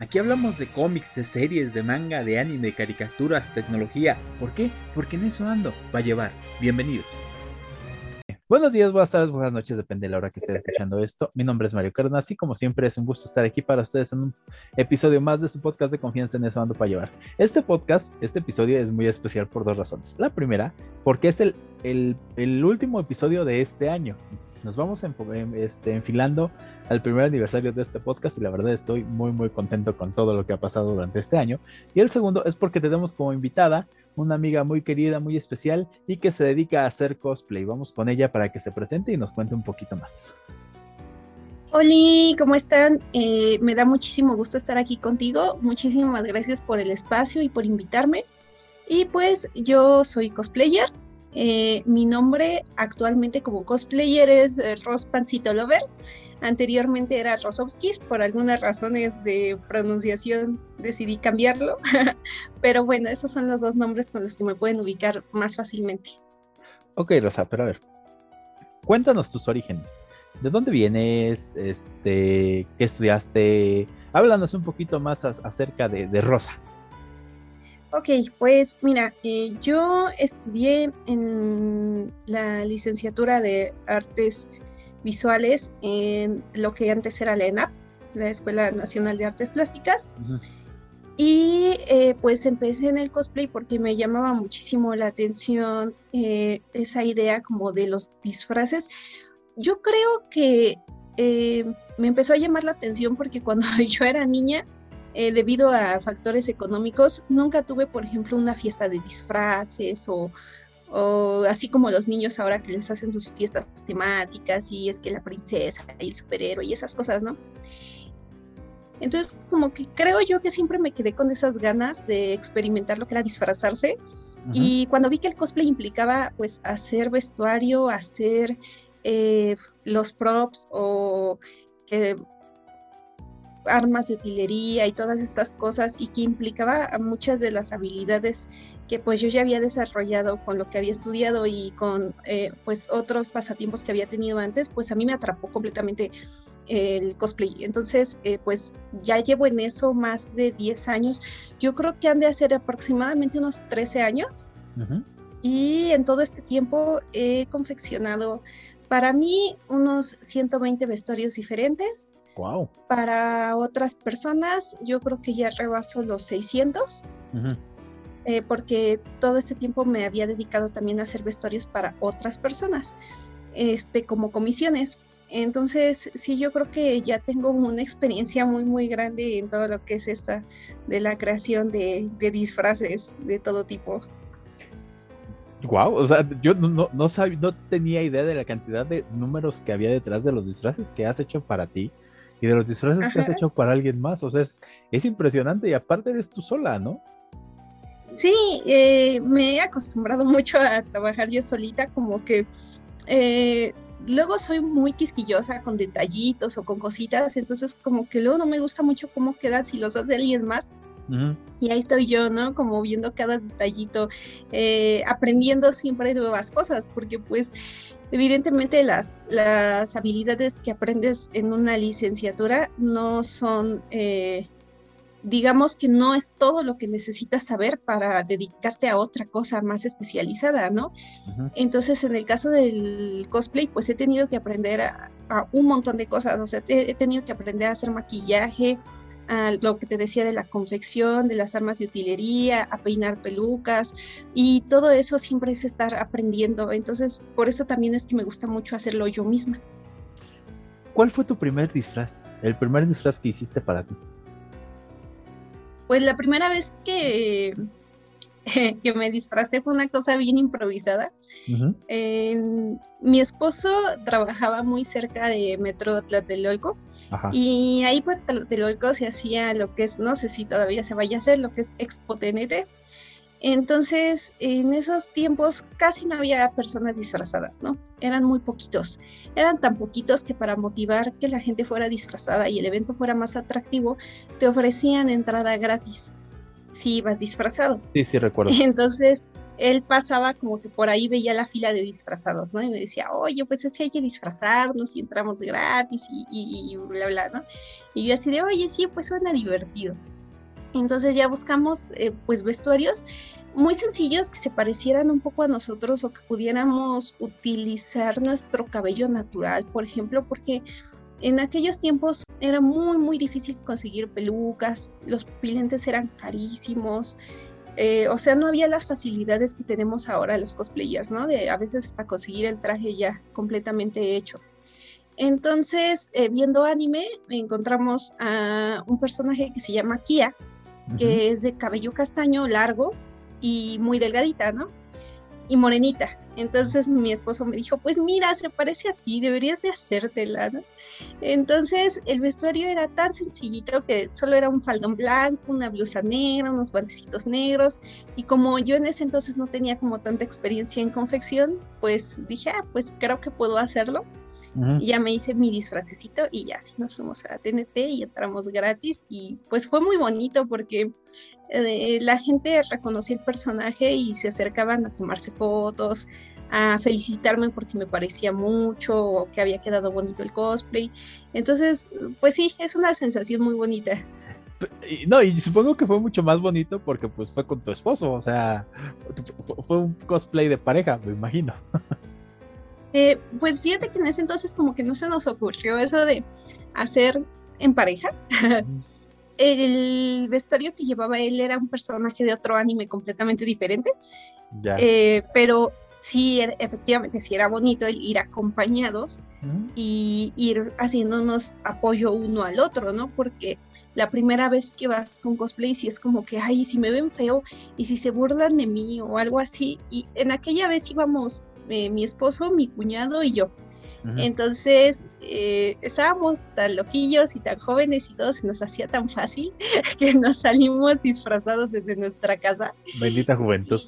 Aquí hablamos de cómics, de series, de manga, de anime, de caricaturas, tecnología. ¿Por qué? Porque en eso ando. Va a llevar. Bienvenidos. Buenos días, buenas tardes, buenas noches, depende de la hora que estén escuchando esto. Mi nombre es Mario Cárdenas y como siempre es un gusto estar aquí para ustedes en un episodio más de su podcast de confianza en eso ando para llevar. Este podcast, este episodio es muy especial por dos razones. La primera, porque es el, el último episodio de este año. Nos vamos este, enfilando al primer aniversario de este podcast y la verdad estoy muy muy contento con todo lo que ha pasado durante este año. Y el segundo es porque tenemos como invitada una amiga muy querida, muy especial y que se dedica a hacer cosplay. Vamos con ella para que se presente y nos cuente un poquito más. Hola, ¿cómo están? Eh, me da muchísimo gusto estar aquí contigo. Muchísimas gracias por el espacio y por invitarme. Y pues yo soy cosplayer, eh, mi nombre actualmente como cosplayer es eh, Pancito Lover. Anteriormente era Rosovskis, por algunas razones de pronunciación decidí cambiarlo. pero bueno, esos son los dos nombres con los que me pueden ubicar más fácilmente. Ok, Rosa, pero a ver, cuéntanos tus orígenes. ¿De dónde vienes? Este, ¿Qué estudiaste? Háblanos un poquito más acerca de Rosa. Ok, pues mira, eh, yo estudié en la licenciatura de artes visuales en lo que antes era la ENAP, la Escuela Nacional de Artes Plásticas. Y eh, pues empecé en el cosplay porque me llamaba muchísimo la atención eh, esa idea como de los disfraces. Yo creo que me empezó a llamar la atención porque cuando yo era niña, eh, debido a factores económicos, nunca tuve, por ejemplo, una fiesta de disfraces o, así como los niños ahora que les hacen sus fiestas temáticas y es que la princesa y el superhéroe y esas cosas, ¿no? Entonces, como que creo yo que siempre me quedé con esas ganas de experimentar lo que era disfrazarse. Y cuando vi que el cosplay implicaba, pues, hacer vestuario, hacer eh, los props o que armas de utilería y todas estas cosas y que implicaba muchas de las habilidades que pues yo ya había desarrollado con lo que había estudiado y con eh, pues otros pasatiempos que había tenido antes, pues a mí me atrapó completamente el cosplay. Entonces, eh, pues ya llevo en eso más de 10 años. Yo creo que han de hacer aproximadamente unos 13 años. Y en todo este tiempo he confeccionado para mí unos 120 vestuarios diferentes para otras personas, yo creo que ya rebaso los 600, eh, porque todo este tiempo me había dedicado también a hacer vestuarios para otras personas, este, como comisiones. Entonces, sí, yo creo que ya tengo una experiencia muy, muy grande en todo lo que es esta de la creación de, disfraces de todo tipo. Wow, o sea, yo no, no, no, no tenía idea de la cantidad de números que había detrás de los disfraces que has hecho para ti y de los disfraces que has hecho para alguien más. O sea, es, impresionante y aparte eres tú sola, ¿no? Sí, eh, me he acostumbrado mucho a trabajar yo solita, como que eh, luego soy muy quisquillosa con detallitos o con cositas, entonces como que luego no me gusta mucho cómo quedan si los hace alguien más. Y ahí estoy yo, ¿no? Como viendo cada detallito, eh, aprendiendo siempre nuevas cosas, porque pues evidentemente las, las habilidades que aprendes en una licenciatura no son, eh, digamos que no es todo lo que necesitas saber para dedicarte a otra cosa más especializada, ¿no? Entonces, en el caso del cosplay, pues he tenido que aprender a, un montón de cosas, o sea, he tenido que aprender a hacer maquillaje, a lo que te decía de la confección, de las armas de utilería, a peinar pelucas y todo eso siempre es estar aprendiendo. Entonces, por eso también es que me gusta mucho hacerlo yo misma. ¿Cuál fue tu primer disfraz? El primer disfraz que hiciste para ti. Pues la primera vez que que me disfracé fue una cosa bien improvisada. mi esposo trabajaba muy cerca de Metro Tlatelolco y ahí por Tlatelolco se hacía lo que es, no sé si todavía se vaya a hacer, lo que es Expo Entonces, en esos tiempos casi no había personas disfrazadas, ¿no? Eran muy poquitos. Eran tan poquitos que para motivar que la gente fuera disfrazada y el evento fuera más atractivo, te ofrecían entrada gratis si ibas disfrazado. Sí, sí, recuerdo. Entonces, él pasaba como que por ahí veía la fila de disfrazados, ¿no? Y me decía, oye, pues así hay que disfrazarnos y entramos gratis y, y, y bla, bla, ¿no? Y yo así de, oye, sí, pues suena divertido. Entonces ya buscamos eh, pues vestuarios muy sencillos que se parecieran un poco a nosotros o que pudiéramos utilizar nuestro cabello natural, por ejemplo, porque en aquellos tiempos era muy muy difícil conseguir pelucas, los pupilentes eran carísimos, eh, o sea, no había las facilidades que tenemos ahora los cosplayers, ¿no? De a veces hasta conseguir el traje ya completamente hecho. Entonces, eh, viendo anime, encontramos a un personaje que se llama Kia, que es de cabello castaño largo y muy delgadita, ¿no? Y morenita. Entonces mi esposo me dijo, pues mira, se parece a ti, deberías de hacértela, ¿no? Entonces el vestuario era tan sencillito que solo era un faldón blanco, una blusa negra, unos guantecitos negros y como yo en ese entonces no tenía como tanta experiencia en confección, pues dije, ah, pues creo que puedo hacerlo. Y ya me hice mi disfracecito y ya así nos fuimos a TNT y entramos gratis y pues fue muy bonito porque eh, la gente reconocía el personaje y se acercaban a tomarse fotos, a felicitarme porque me parecía mucho o que había quedado bonito el cosplay. Entonces, pues sí, es una sensación muy bonita. No, y supongo que fue mucho más bonito porque pues fue con tu esposo, o sea, fue un cosplay de pareja, me imagino. Eh, pues fíjate que en ese entonces como que no se nos ocurrió eso de hacer en pareja. El vestuario que llevaba él era un personaje de otro anime completamente diferente. Eh, pero sí, efectivamente, sí era bonito el ir acompañados y ir haciéndonos apoyo uno al otro, ¿no? Porque la primera vez que vas con cosplay, sí es como que, ay, si me ven feo y si se burlan de mí o algo así. Y en aquella vez íbamos eh, mi esposo, mi cuñado y yo. Entonces eh, estábamos tan loquillos y tan jóvenes y todo se nos hacía tan fácil que nos salimos disfrazados desde nuestra casa. Bendita juventud.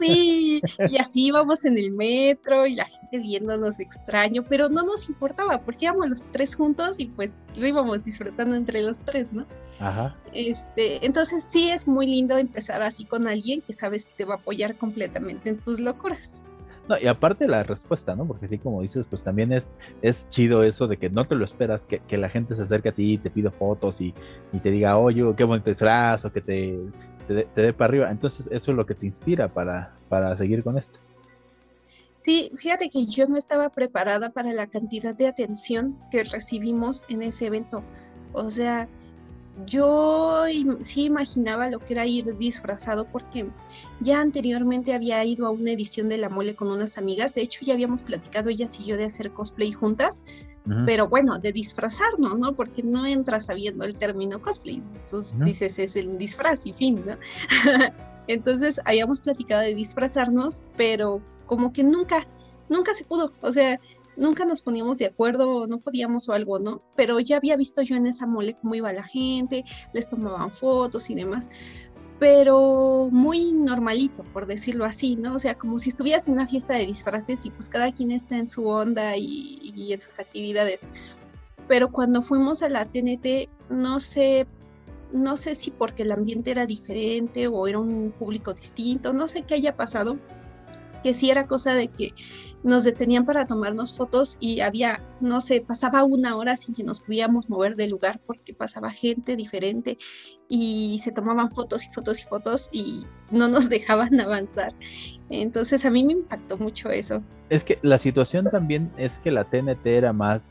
Sí, y así íbamos en el metro y la gente viéndonos extraño, pero no nos importaba porque íbamos los tres juntos y pues lo íbamos disfrutando entre los tres, ¿no? Ajá. Este, entonces sí es muy lindo empezar así con alguien que sabes que te va a apoyar completamente en tus locuras. No, y aparte la respuesta, ¿no? Porque así como dices, pues también es, es chido eso de que no te lo esperas, que, que la gente se acerque a ti y te pida fotos y, y te diga, oye, qué bonito disfraz, o que te, te, dé para arriba. Entonces, eso es lo que te inspira para, para seguir con esto. Sí, fíjate que yo no estaba preparada para la cantidad de atención que recibimos en ese evento. O sea, yo sí imaginaba lo que era ir disfrazado porque ya anteriormente había ido a una edición de La Mole con unas amigas, de hecho ya habíamos platicado ellas y yo de hacer cosplay juntas, pero bueno, de disfrazarnos, ¿no? Porque no entras sabiendo el término cosplay, entonces dices es el disfraz y fin, ¿no? entonces habíamos platicado de disfrazarnos, pero como que nunca, nunca se pudo, o sea, nunca nos poníamos de acuerdo, no podíamos o algo, ¿no? Pero ya había visto yo en esa mole cómo iba la gente, les tomaban fotos y demás, pero muy normalito, por decirlo así, ¿no? O sea, como si estuvieras en una fiesta de disfraces y pues cada quien está en su onda y, en sus actividades. Pero cuando fuimos a la TNT, no sé, no sé si porque el ambiente era diferente o era un público distinto, no sé qué haya pasado, que sí era cosa de que nos detenían para tomarnos fotos y había, no sé, pasaba una hora sin que nos pudiéramos mover del lugar porque pasaba gente diferente y se tomaban fotos y fotos y fotos y no nos dejaban avanzar. Entonces a mí me impactó mucho eso. Es que la situación también es que la TNT era más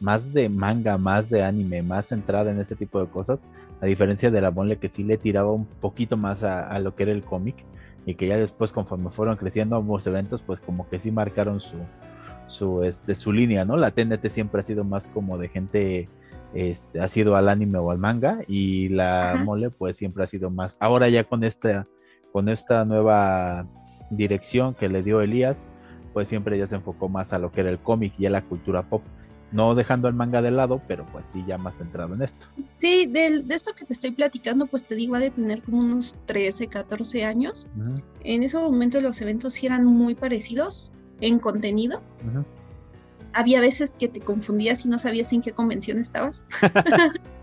más de manga, más de anime, más centrada en ese tipo de cosas, a diferencia de la Bonle que sí le tiraba un poquito más a lo que era el cómic y que ya después conforme fueron creciendo ambos eventos, pues como que sí marcaron su, su, este, su línea, ¿no? La TNT siempre ha sido más como de gente, este, ha sido al anime o al manga y la mole pues siempre ha sido más. Ahora ya con esta, con esta nueva dirección que le dio Elías, pues siempre ya se enfocó más a lo que era el cómic y a la cultura pop no dejando el manga de lado, pero pues sí ya más centrado en esto. Sí, de, esto que te estoy platicando, pues te digo, de tener como unos 13, 14 años. En ese momento los eventos sí eran muy parecidos en contenido. Había veces que te confundías y no sabías en qué convención estabas.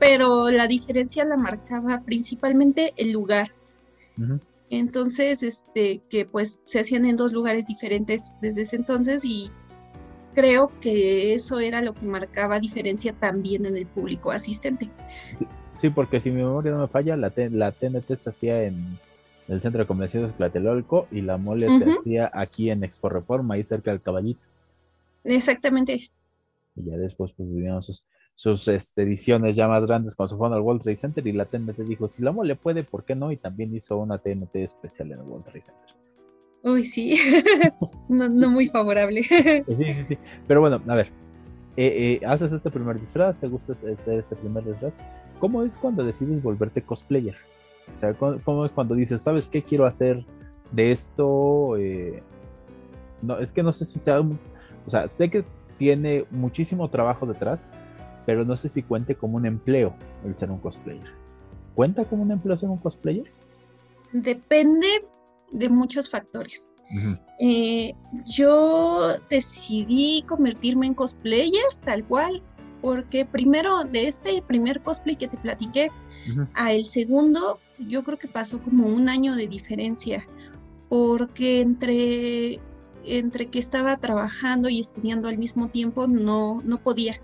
pero la diferencia la marcaba principalmente el lugar. Entonces, este, que pues se hacían en dos lugares diferentes desde ese entonces y creo que eso era lo que marcaba diferencia también en el público asistente. Sí, porque si mi memoria no me falla, la, la TNT se hacía en el Centro de Convenciones de Tlatelolco y la mole se hacía aquí en Expo Reforma, ahí cerca del Caballito. Exactamente. Y ya después pues sus, sus este, ediciones ya más grandes cuando se fueron al World Trade Center y la TNT dijo, si la mole puede, ¿por qué no? Y también hizo una TNT especial en el World Trade Center. Uy, sí, no, muy favorable. sí, sí, sí. Pero bueno, a ver, eh, eh, haces este primer disfraz, te gusta hacer este primer disfraz. ¿Cómo es cuando decides volverte cosplayer? O sea, ¿cómo, es cuando dices, ¿sabes qué quiero hacer de esto? Eh, no, es que no sé si sea, o sea, sé que tiene muchísimo trabajo detrás, pero no sé si cuente como un empleo el ser un cosplayer. ¿Cuenta como un empleo ser un cosplayer? Depende de muchos factores. Eh, yo decidí convertirme en cosplayer tal cual, porque primero de este primer cosplay que te platiqué a el segundo, yo creo que pasó como un año de diferencia, porque entre, entre que estaba trabajando y estudiando al mismo tiempo no, no podía.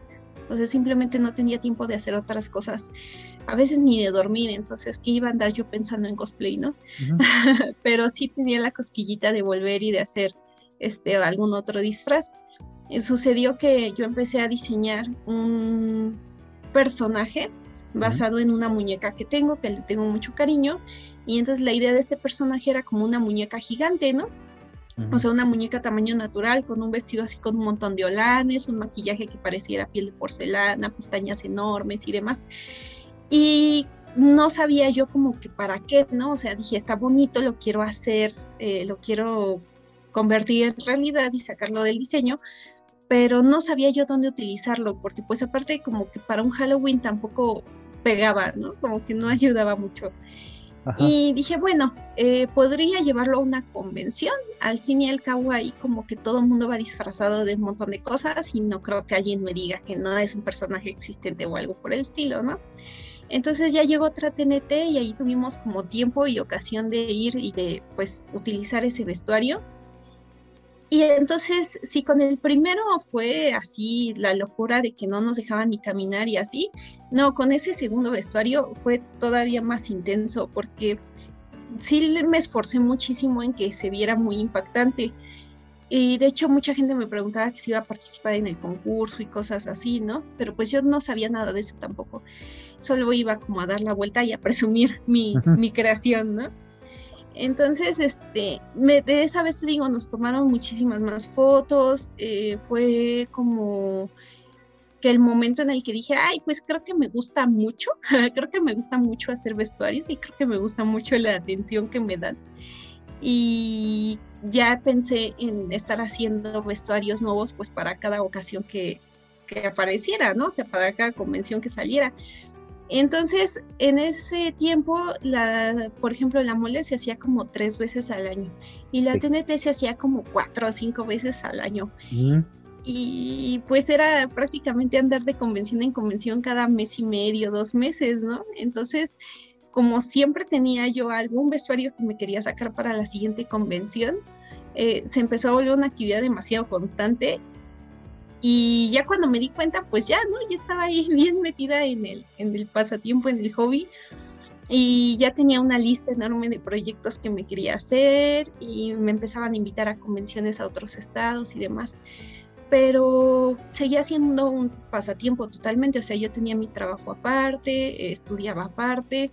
O sea, simplemente no tenía tiempo de hacer otras cosas a veces ni de dormir, entonces que iba a andar yo pensando en cosplay, ¿no? Pero sí tenía la cosquillita de volver y de hacer este algún otro disfraz. Y sucedió que yo empecé a diseñar un personaje basado en una muñeca que tengo, que le tengo mucho cariño, y entonces la idea de este personaje era como una muñeca gigante, ¿no? O sea, una muñeca tamaño natural, con un vestido así con un montón de olanes, un maquillaje que pareciera piel de porcelana, pestañas enormes y demás. Y no sabía yo como que para qué, ¿no? O sea, dije, está bonito, lo quiero hacer, eh, lo quiero convertir en realidad y sacarlo del diseño, pero no sabía yo dónde utilizarlo, porque pues aparte como que para un Halloween tampoco pegaba, ¿no? Como que no ayudaba mucho. Y dije, bueno, eh, podría llevarlo a una convención. Al fin y al cabo ahí como que todo el mundo va disfrazado de un montón de cosas y no creo que alguien me diga que no es un personaje existente o algo por el estilo, ¿no? Entonces ya llegó otra TNT y ahí tuvimos como tiempo y ocasión de ir y de pues utilizar ese vestuario. Y entonces, sí, con el primero fue así la locura de que no nos dejaban ni caminar y así. No, con ese segundo vestuario fue todavía más intenso porque sí me esforcé muchísimo en que se viera muy impactante. Y de hecho mucha gente me preguntaba que si iba a participar en el concurso y cosas así, ¿no? Pero pues yo no sabía nada de eso tampoco. Solo iba como a dar la vuelta y a presumir mi, mi creación, ¿no? Entonces, este, me, de esa vez te digo, nos tomaron muchísimas más fotos, eh, fue como que el momento en el que dije, ay, pues creo que me gusta mucho, creo que me gusta mucho hacer vestuarios y creo que me gusta mucho la atención que me dan y ya pensé en estar haciendo vestuarios nuevos pues para cada ocasión que, apareciera, ¿no? O sea, para cada convención que saliera. Entonces, en ese tiempo, la, por ejemplo, la mole se hacía como tres veces al año y la TNT se hacía como cuatro o cinco veces al año. Y pues era prácticamente andar de convención en convención cada mes y medio, dos meses, ¿no? Entonces, como siempre tenía yo algún vestuario que me quería sacar para la siguiente convención, eh, se empezó a volver una actividad demasiado constante y ya cuando me di cuenta, pues ya, ¿no? Ya estaba ahí bien metida en el, en el pasatiempo, en el hobby y ya tenía una lista enorme de proyectos que me quería hacer y me empezaban a invitar a convenciones a otros estados y demás. Pero seguía siendo un pasatiempo totalmente, o sea, yo tenía mi trabajo aparte, estudiaba aparte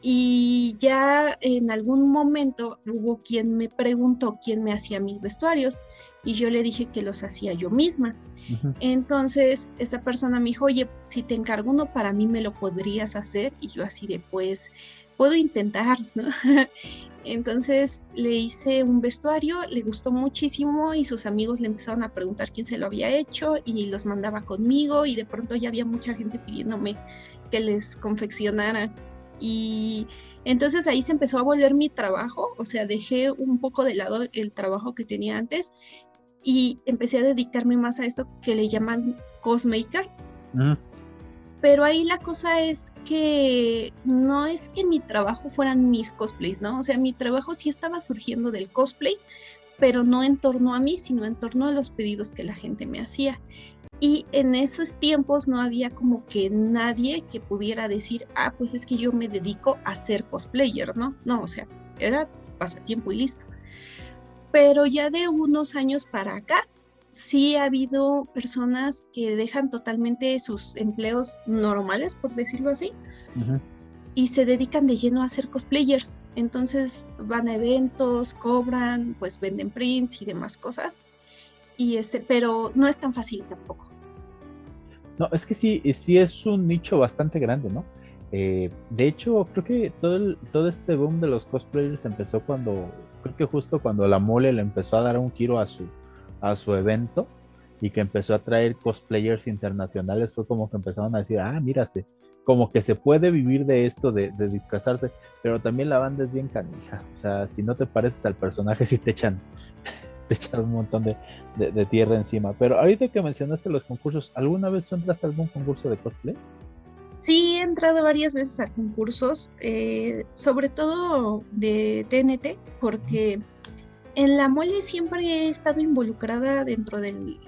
y ya en algún momento hubo quien me preguntó quién me hacía mis vestuarios y yo le dije que los hacía yo misma. Entonces esa persona me dijo, oye, si te encargo uno para mí me lo podrías hacer y yo así de pues puedo intentar, ¿no? Entonces le hice un vestuario, le gustó muchísimo y sus amigos le empezaron a preguntar quién se lo había hecho y los mandaba conmigo y de pronto ya había mucha gente pidiéndome que les confeccionara y entonces ahí se empezó a volver mi trabajo, o sea, dejé un poco de lado el trabajo que tenía antes y empecé a dedicarme más a esto que le llaman cosmaker. pero ahí la cosa es que no es que mi trabajo fueran mis cosplays, ¿no? O sea, mi trabajo sí estaba surgiendo del cosplay, pero no en torno a mí, sino en torno a los pedidos que la gente me hacía. Y en esos tiempos no había como que nadie que pudiera decir, ah, pues es que yo me dedico a ser cosplayer, ¿no? No, o sea, era pasatiempo y listo. Pero ya de unos años para acá, sí ha habido personas que dejan totalmente sus empleos normales, por decirlo así, y se dedican de lleno a ser cosplayers. Entonces van a eventos, cobran, pues venden prints y demás cosas. Y este, pero no es tan fácil tampoco. No, es que sí, sí es un nicho bastante grande, ¿no? Eh, de hecho, creo que todo, todo este boom de los cosplayers empezó cuando, creo que justo cuando la mole le empezó a dar un giro a su, a su evento y que empezó a traer cosplayers internacionales, fue como que empezaron a decir, ah, mírase, como que se puede vivir de esto, de, disfrazarse, pero también la banda es bien canija, o sea, si no te pareces al personaje, si te echan, te echan un montón de, de, tierra encima. Pero ahorita que mencionaste los concursos, ¿alguna vez tú entraste a algún concurso de cosplay? Sí, he entrado varias veces a concursos, eh, sobre todo de TNT, porque en la mole siempre he estado involucrada dentro del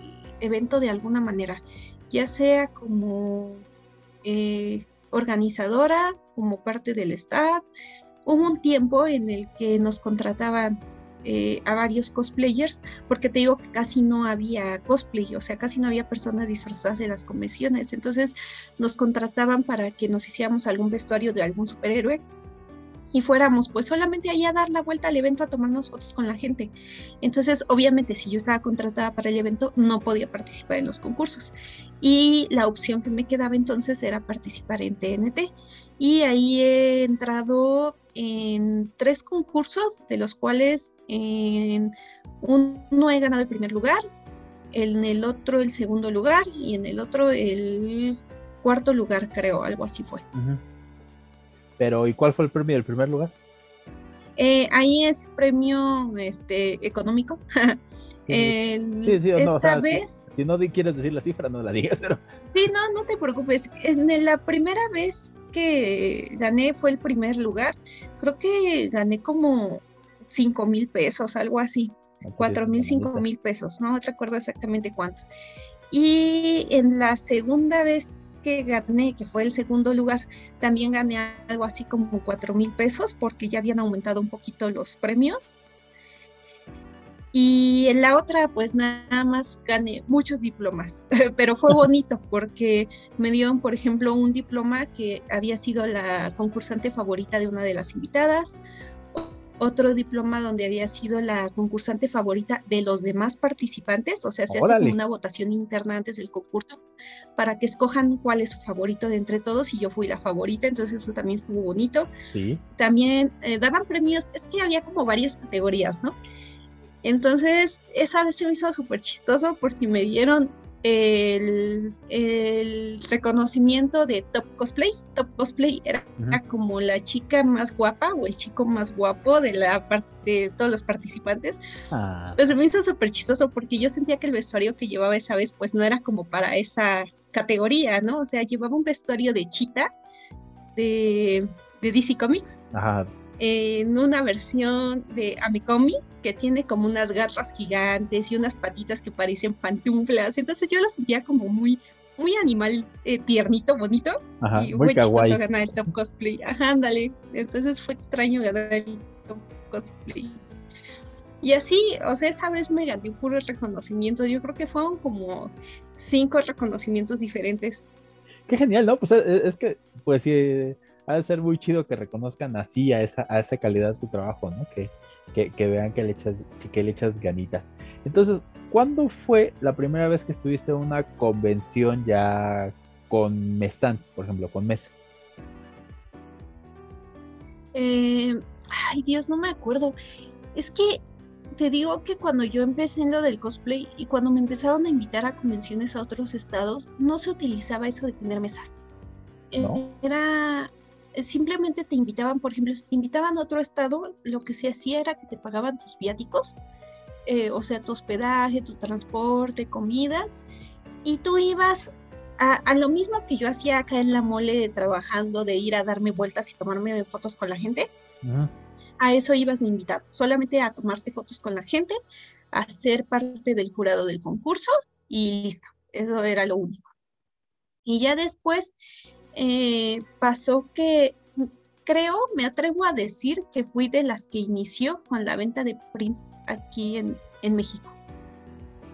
evento de alguna manera, ya sea como eh, organizadora, como parte del staff. Hubo un tiempo en el que nos contrataban eh, a varios cosplayers, porque te digo que casi no había cosplay, o sea, casi no había personas disfrazadas en las convenciones. Entonces nos contrataban para que nos hiciéramos algún vestuario de algún superhéroe y fuéramos pues solamente allá a dar la vuelta al evento a tomarnos fotos con la gente. Entonces, obviamente, si yo estaba contratada para el evento, no podía participar en los concursos. Y la opción que me quedaba entonces era participar en TNT. Y ahí he entrado en tres concursos, de los cuales en uno he ganado el primer lugar, en el otro el segundo lugar y en el otro el cuarto lugar, creo, algo así fue. Pero, ¿y cuál fue el premio del primer lugar? Eh, ahí es premio este, económico. sí, sí, esa vez. Si, no quieres decir la cifra, no la digas. Pero... Sí, no, no te preocupes. En la primera vez que gané fue el primer lugar. Creo que gané como 5 mil pesos, algo así. 4 mil, 5 mil pesos, no recuerdo exactamente cuánto. Y en la segunda vez que gané, que fue el segundo lugar, también gané algo así como cuatro mil pesos porque ya habían aumentado un poquito los premios. Y en la otra, pues nada más gané muchos diplomas, pero fue bonito porque me dieron, por ejemplo, un diploma que había sido la concursante favorita de una de las invitadas, otro diploma donde había sido la concursante favorita de los demás participantes, o sea, se hace una votación interna antes del concurso para que escojan cuál es su favorito de entre todos y yo fui la favorita, entonces eso también estuvo bonito. Sí. También eh, daban premios, es que había como varias categorías, ¿no? Entonces, esa vez se me hizo súper chistoso porque me dieron el, reconocimiento de Top Cosplay. Top Cosplay era como la chica más guapa o el chico más guapo de la parte de todos los participantes. Ah. Pues me hizo súper chistoso porque yo sentía que el vestuario que llevaba esa vez pues no era como para esa categoría, ¿no? O sea, llevaba un vestuario de chita de, de DC Comics. Ajá en una versión de Amikomi que tiene como unas garras gigantes y unas patitas que parecen pantuflas. Entonces yo la sentía como muy, muy animal eh, tiernito, bonito. y muy chistoso ganar el top cosplay. Ajá, ándale. Entonces fue extraño ganar el top cosplay. Y así, o sea, esa vez me gané puro reconocimiento. Yo creo que fueron como cinco reconocimientos diferentes. Qué genial, ¿no? Pues es, es que, pues sí ha de ser muy chido que reconozcan así a esa, a esa calidad de tu trabajo, ¿no? Que, que, vean que le, echas, que le echas ganitas. Entonces, ¿cuándo fue la primera vez que estuviste en una convención ya con Mesan, por ejemplo, con Mesa? Eh, ay, Dios, no me acuerdo. Es que te digo que cuando yo empecé en lo del cosplay y cuando me empezaron a invitar a convenciones a otros estados, no se utilizaba eso de tener mesas. Era eh, simplemente te invitaban, por ejemplo, si te invitaban a otro estado, lo que se hacía era que te pagaban tus viáticos, eh, o sea, tu hospedaje, tu transporte, comidas, y tú ibas a, lo mismo que yo hacía acá en la mole trabajando, de ir a darme vueltas y tomarme fotos con la gente, a eso ibas de invitado, solamente a tomarte fotos con la gente, a ser parte del jurado del concurso y listo, eso era lo único. Y ya después eh, pasó que creo, me atrevo a decir que fui de las que inició con la venta de prints aquí en, en México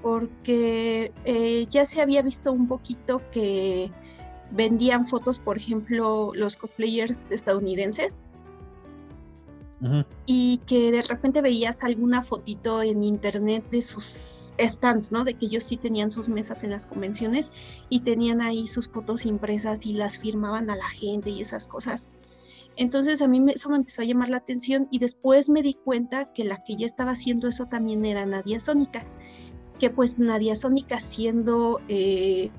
porque eh, ya se había visto un poquito que vendían fotos, por ejemplo, los cosplayers estadounidenses. Y que de repente veías alguna fotito en internet de sus stands, ¿no? De que ellos sí tenían sus mesas en las convenciones y tenían ahí sus fotos impresas y las firmaban a la gente y esas cosas. Entonces a mí eso me empezó a llamar la atención y después me di cuenta que la que ya estaba haciendo eso también era Nadia Sónica que pues Nadia Sónica siendo eh,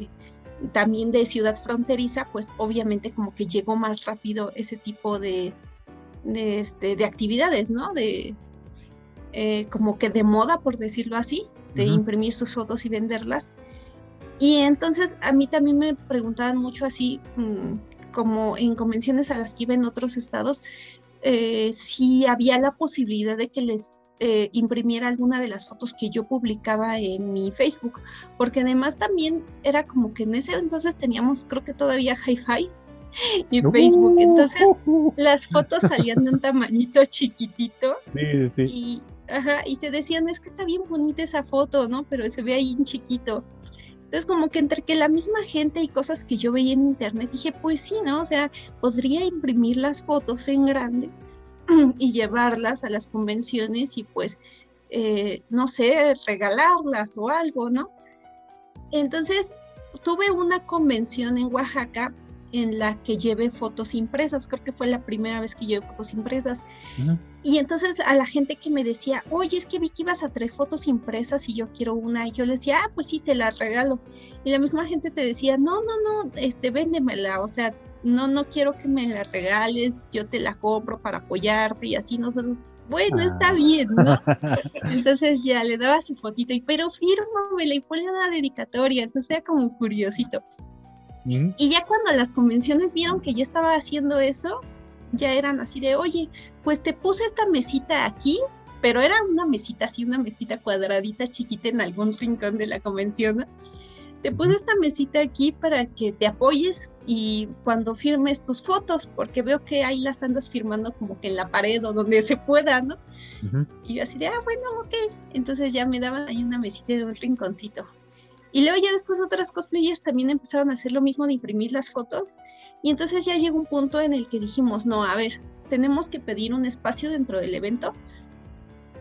también de ciudad fronteriza, pues obviamente como que llegó más rápido ese tipo de, de, este, actividades, ¿no? De eh, como que de moda, por decirlo así, de imprimir sus fotos y venderlas. Y entonces a mí también me preguntaban mucho así, mm, como en convenciones a las que iba en otros estados, eh, si había la posibilidad de que les eh, imprimiera alguna de las fotos que yo publicaba en mi Facebook, porque además también era como que en ese entonces teníamos, creo que todavía hi-fi y Facebook, entonces las fotos salían de un tamañito chiquitito Y, y te decían, es que está bien bonita esa foto, ¿no? Pero se ve ahí en chiquito. Entonces, como que entre que la misma gente y cosas que yo veía en internet, dije, pues sí, ¿no? O sea, podría imprimir las fotos en grande y llevarlas a las convenciones y pues, eh, no sé, regalarlas o algo, ¿no? Entonces, tuve una convención en Oaxaca en la que llevé fotos impresas, creo que fue la primera vez que llevé fotos impresas. Y entonces a la gente que me decía, oye, es que vi que ibas a traer fotos impresas y yo quiero una, y yo le decía, ah, pues sí, te las regalo. Y la misma gente te decía, no, no, no, este, véndemela, o sea, no, no quiero que me la regales, yo te la compro para apoyarte y así no bueno, está ah. bien, ¿no? Entonces ya le daba su fotito y, pero fírmamela y ponle una dedicatoria, entonces era como curiosito. Y ya cuando las convenciones vieron que ya estaba haciendo eso, ya eran así de, oye, pues te puse esta mesita aquí, pero era una mesita así, una mesita cuadradita chiquita en algún rincón de la convención, ¿no? te puse esta mesita aquí para que te apoyes y cuando firmes tus fotos, porque veo que ahí las andas firmando como que en la pared o donde se pueda, ¿no? Y yo así de, ah, bueno, ok. Entonces ya me daban ahí una mesita de un rinconcito. Y luego ya después otras cosplayers también empezaron a hacer lo mismo de imprimir las fotos. Y entonces ya llegó un punto en el que dijimos, no, a ver, tenemos que pedir un espacio dentro del evento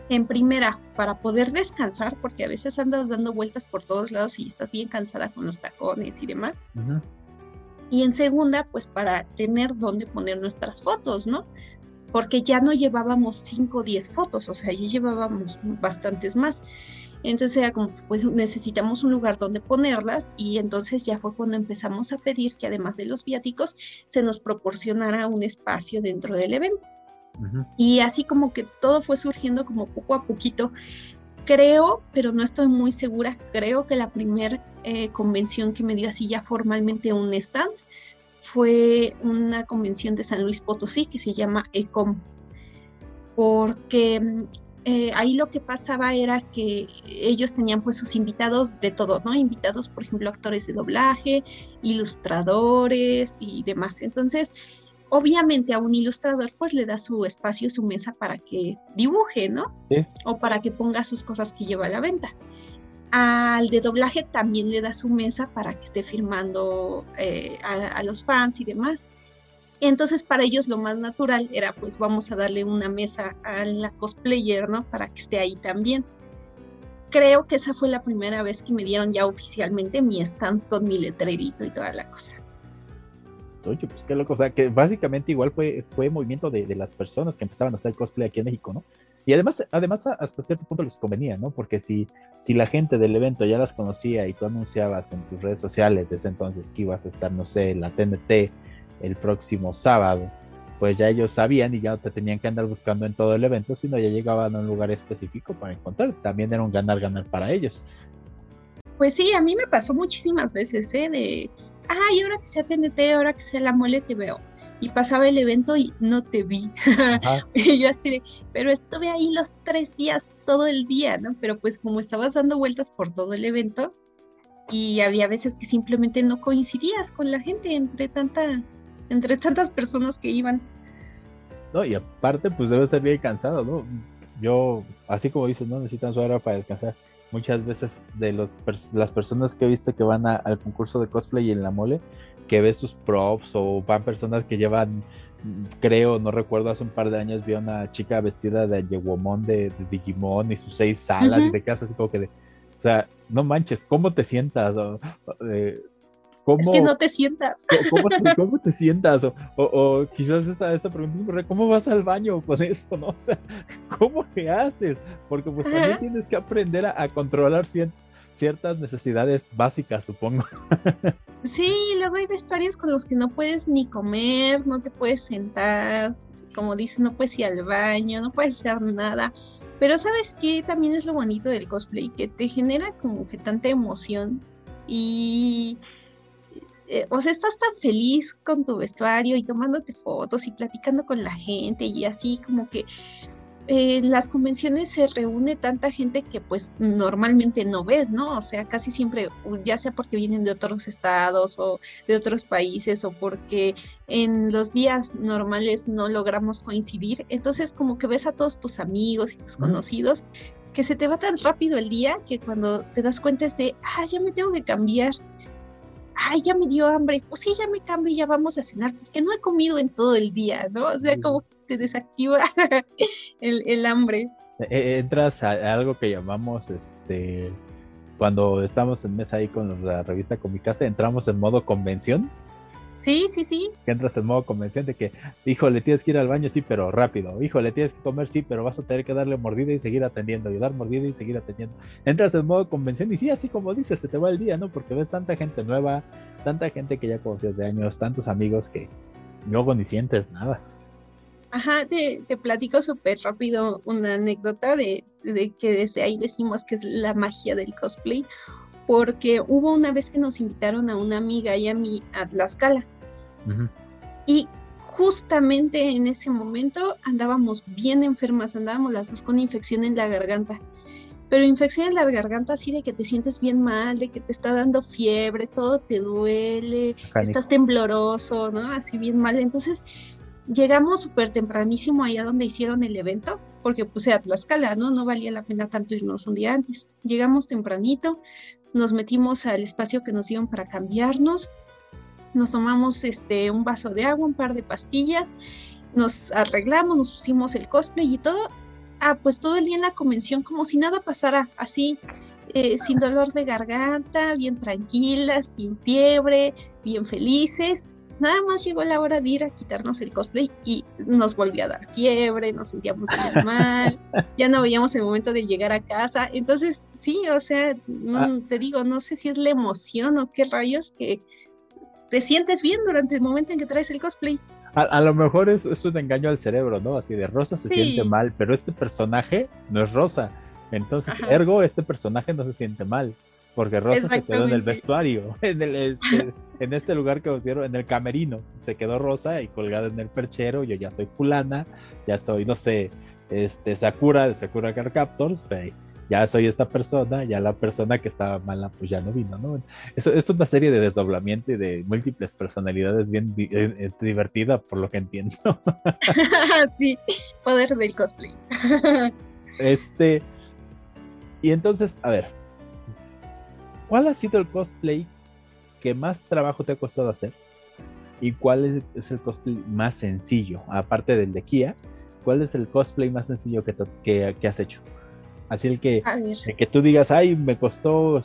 en primera, para poder descansar, porque a veces andas dando vueltas por todos lados y estás bien cansada con los tacones y demás. Y en segunda, pues para tener dónde poner nuestras fotos, ¿no? Porque ya no llevábamos 5 o 10 fotos, o sea, ya llevábamos bastantes más. Entonces era como, pues necesitamos un lugar donde ponerlas y entonces ya fue cuando empezamos a pedir que además de los viáticos se nos proporcionara un espacio dentro del evento. Y así como que todo fue surgiendo como poco a poquito. Creo, pero no estoy muy segura, creo que la primera eh, convención que me dio así ya formalmente un stand fue una convención de San Luis Potosí que se llama ECOM, porque mm, eh, ahí lo que pasaba era que ellos tenían pues sus invitados de todo, ¿no? Invitados, por ejemplo, actores de doblaje, ilustradores y demás. Entonces, obviamente a un ilustrador pues le da su espacio, su mesa para que dibuje, ¿no? O para que ponga sus cosas que lleva a la venta. Al de doblaje también le da su mesa para que esté firmando eh, a, los fans y demás. Entonces para ellos lo más natural era pues vamos a darle una mesa a la cosplayer, ¿no? Para que esté ahí también. Creo que esa fue la primera vez que me dieron ya oficialmente mi stand con mi letrerito y toda la cosa oye, pues qué loco, o sea, que básicamente igual fue, fue movimiento de, las personas que empezaban a hacer cosplay aquí en México, ¿no? Y además, además hasta cierto punto les convenía, ¿no? Porque si, si la gente del evento ya las conocía y tú anunciabas en tus redes sociales desde entonces que ibas a estar, no sé, en la TNT el próximo sábado, pues ya ellos sabían y ya no te tenían que andar buscando en todo el evento, sino ya llegaban a un lugar específico para encontrar. También era un ganar-ganar para ellos. Pues sí, a mí me pasó muchísimas veces, ¿eh? De ay, ahora que sea TNT, ahora que sea la mole, te veo. Y pasaba el evento y no te vi. y yo así de, pero estuve ahí los tres días, todo el día, ¿no? Pero pues como estabas dando vueltas por todo el evento y había veces que simplemente no coincidías con la gente entre tanta, entre tantas personas que iban. No, y aparte, pues debe ser bien cansado, ¿no? Yo, así como dices, no necesitan su hora para descansar muchas veces de los las personas que he visto que van al concurso de cosplay en la mole, que ves sus props o van personas que llevan, creo, no recuerdo, hace un par de años vi a una chica vestida de Yewomon de, Digimon y sus seis salas y te quedas así como que de, o sea, no manches, ¿cómo te sientas? Eh, ¿Cómo, es que no te sientas. ¿Cómo, te, sientas? O, quizás esta, esta pregunta es ¿cómo vas al baño con eso? ¿no? O sea, ¿cómo te haces? Porque pues también tienes que aprender a, controlar ciertas necesidades básicas, supongo. Sí, luego hay vestuarios con los que no puedes ni comer, no te puedes sentar, como dices, no puedes ir al baño, no puedes hacer nada. Pero sabes qué también es lo bonito del cosplay, que te genera como que tanta emoción y eh, o sea, estás tan feliz con tu vestuario y tomándote fotos y platicando con la gente y así como que eh, en las convenciones se reúne tanta gente que pues normalmente no ves, ¿no? O sea, casi siempre, ya sea porque vienen de otros estados o de otros países o porque en los días normales no logramos coincidir, entonces como que ves a todos tus amigos y tus conocidos que se te va tan rápido el día que cuando te das cuenta es de, ah, ya me tengo que cambiar ay, ya me dio hambre, pues sí, ya me cambio y ya vamos a cenar, porque no he comido en todo el día, ¿no? O sea, como te desactiva el, hambre. E, e, entras a, algo que llamamos, este, cuando estamos en mesa ahí con la revista Comicase, entramos en modo convención Sí, sí, sí. Que entras en modo convenciente que, hijo, le tienes que ir al baño, sí, pero rápido. Hijo, le tienes que comer, sí, pero vas a tener que darle mordida y seguir atendiendo, y dar mordida y seguir atendiendo. Entras en modo convención y sí, así como dices, se te va el día, ¿no? Porque ves tanta gente nueva, tanta gente que ya conocías de años, tantos amigos que luego ni sientes nada. Ajá, te, te platico súper rápido una anécdota de, de que desde ahí decimos que es la magia del cosplay porque hubo una vez que nos invitaron a una amiga y a mí a Tlaxcala. Y justamente en ese momento andábamos bien enfermas, andábamos las dos con infección en la garganta. Pero infección en la garganta así de que te sientes bien mal, de que te está dando fiebre, todo te duele, estás tembloroso, ¿no? Así bien mal. Entonces llegamos súper tempranísimo allá donde hicieron el evento, porque puse a Tlaxcala, ¿no? No valía la pena tanto irnos un día antes. Llegamos tempranito, nos metimos al espacio que nos dieron para cambiarnos, nos tomamos este, un vaso de agua, un par de pastillas, nos arreglamos, nos pusimos el cosplay y todo. Ah, pues todo el día en la convención como si nada pasara, así, eh, sin dolor de garganta, bien tranquilas, sin fiebre, bien felices. Nada más llegó la hora de ir a quitarnos el cosplay y nos volvió a dar fiebre, nos sentíamos muy mal, ya no veíamos el momento de llegar a casa. Entonces, sí, o sea, no, ah. te digo, no sé si es la emoción o qué rayos que te sientes bien durante el momento en que traes el cosplay. A, lo mejor es, es, un engaño al cerebro, ¿no? Así de Rosa se siente mal, pero este personaje no es Rosa. Entonces, ergo, este personaje no se siente mal. Porque Rosa se quedó en el vestuario, en, el, este, en este lugar que pusieron, en el camerino. Se quedó Rosa y colgada en el perchero. Yo ya soy fulana, ya soy, no sé, este Sakura de Sakura Car Captors. Ya soy esta persona, ya la persona que estaba mala, pues ya no vino, ¿no? Es, es una serie de desdoblamiento y de múltiples personalidades bien eh, eh, divertida, por lo que entiendo. sí, poder del cosplay. este. Y entonces, a ver, ¿Cuál ha sido el cosplay que más trabajo te ha costado hacer? ¿Y cuál es, el cosplay más sencillo? Aparte del de Kia, ¿cuál es el cosplay más sencillo que, que, has hecho? Así el que, que tú digas, ay, me costó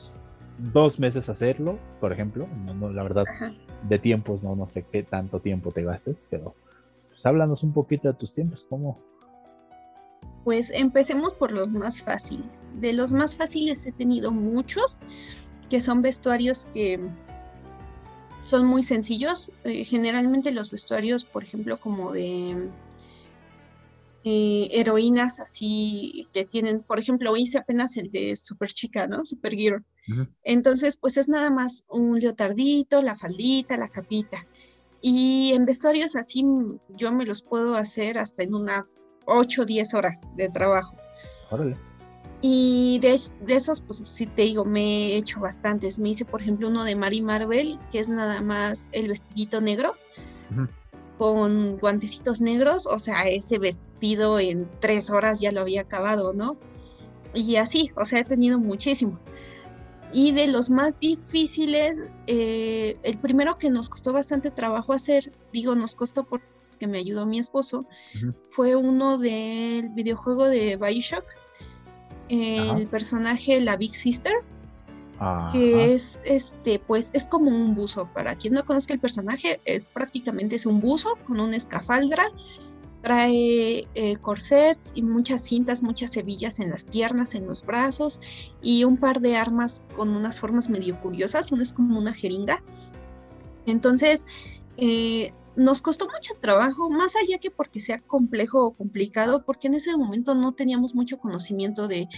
dos meses hacerlo, por ejemplo. No, la verdad, de tiempos, no, no sé qué tanto tiempo te gastes, pero pues háblanos un poquito de tus tiempos, ¿cómo? Pues empecemos por los más fáciles. De los más fáciles he tenido muchos que son vestuarios que son muy sencillos. Eh, generalmente los vestuarios, por ejemplo, como de eh, heroínas así que tienen, por ejemplo, hice apenas el de Super Chica, ¿no? Super Gear. Entonces, pues es nada más un leotardito, la faldita, la capita. Y en vestuarios así yo me los puedo hacer hasta en unas 8 o 10 horas de trabajo. Órale. Y de, esos, pues sí te digo, me he hecho bastantes. Me hice, por ejemplo, uno de Mary Marvel, que es nada más el vestidito negro, con guantecitos negros. O sea, ese vestido en tres horas ya lo había acabado, ¿no? Y así, o sea, he tenido muchísimos. Y de los más difíciles, eh, el primero que nos costó bastante trabajo hacer, digo, nos costó porque me ayudó mi esposo, fue uno del videojuego de Bioshock el personaje, la Big Sister, que es este, pues es como un buzo. Para quien no conozca el personaje, es prácticamente es un buzo con una escafaldra. Trae eh, corsets y muchas cintas, muchas hebillas en las piernas, en los brazos y un par de armas con unas formas medio curiosas. Una es como una jeringa. Entonces, eh, nos costó mucho trabajo, más allá que porque sea complejo o complicado, porque en ese momento no teníamos mucho conocimiento de,